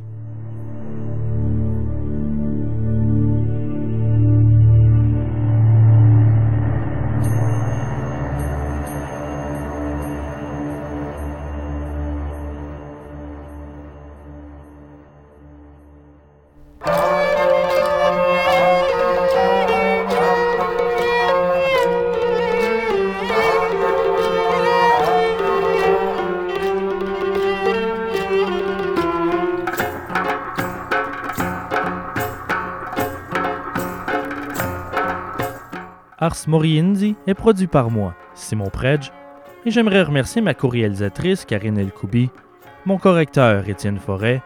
Ars Moriendi est produit par moi, Simon Predge, et j'aimerais remercier ma co-réalisatrice Karine Elkoubi, mon correcteur Étienne Forêt,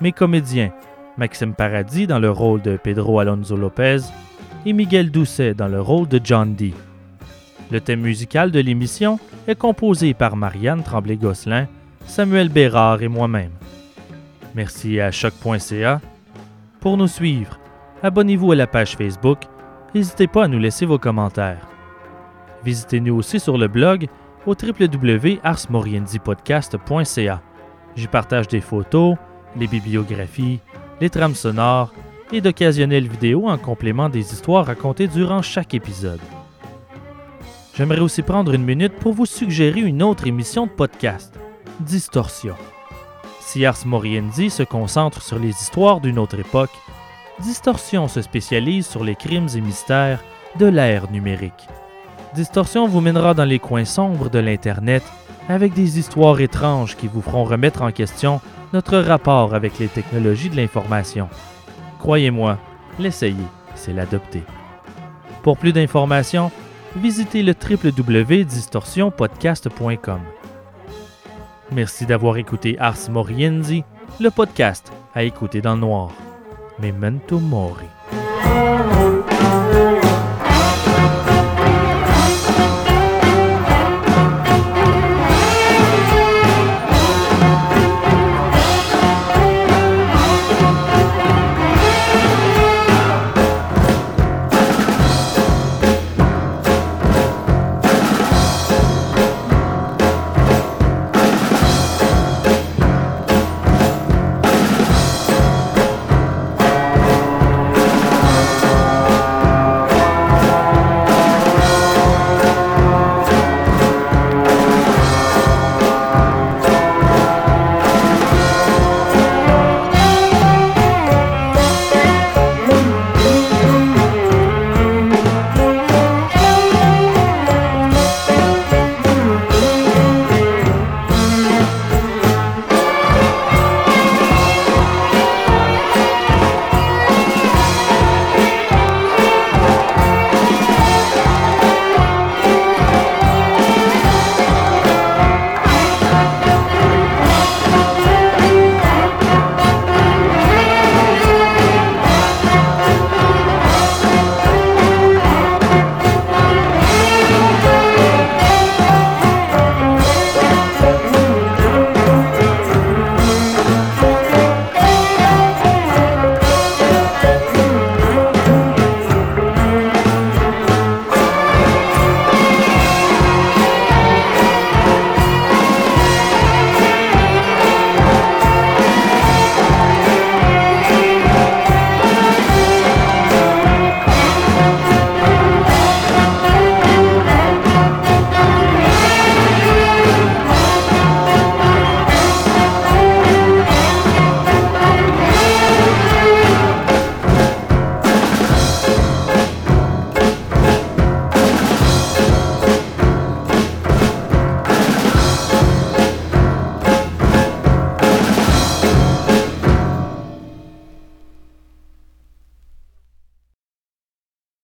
mes comédiens Maxime Paradis dans le rôle de Pedro Alonso Lopez et Miguel Doucet dans le rôle de John Dee. Le thème musical de l'émission est composé par Marianne Tremblay-Gosselin, Samuel Bérard et moi-même. Merci à choc.ca. Pour nous suivre, abonnez-vous à la page Facebook. N'hésitez pas à nous laisser vos commentaires. Visitez-nous aussi sur le blog au www.arsmorienzipodcast.ca. J'y partage des photos, les bibliographies, les trames sonores et d'occasionnelles vidéos en complément des histoires racontées durant chaque épisode. J'aimerais aussi prendre une minute pour vous suggérer une autre émission de podcast, Distorsion. Si Ars Moriendi se concentre sur les histoires d'une autre époque, Distorsion se spécialise sur les crimes et mystères de l'ère numérique. Distorsion vous mènera dans les coins sombres de l'Internet avec des histoires étranges qui vous feront remettre en question notre rapport avec les technologies de l'information. Croyez-moi, l'essayer, c'est l'adopter. Pour plus d'informations, visitez le www.distorsionpodcast.com. Merci d'avoir écouté Ars Moriendi, le podcast à écouter dans le noir. Memento Mori. Musik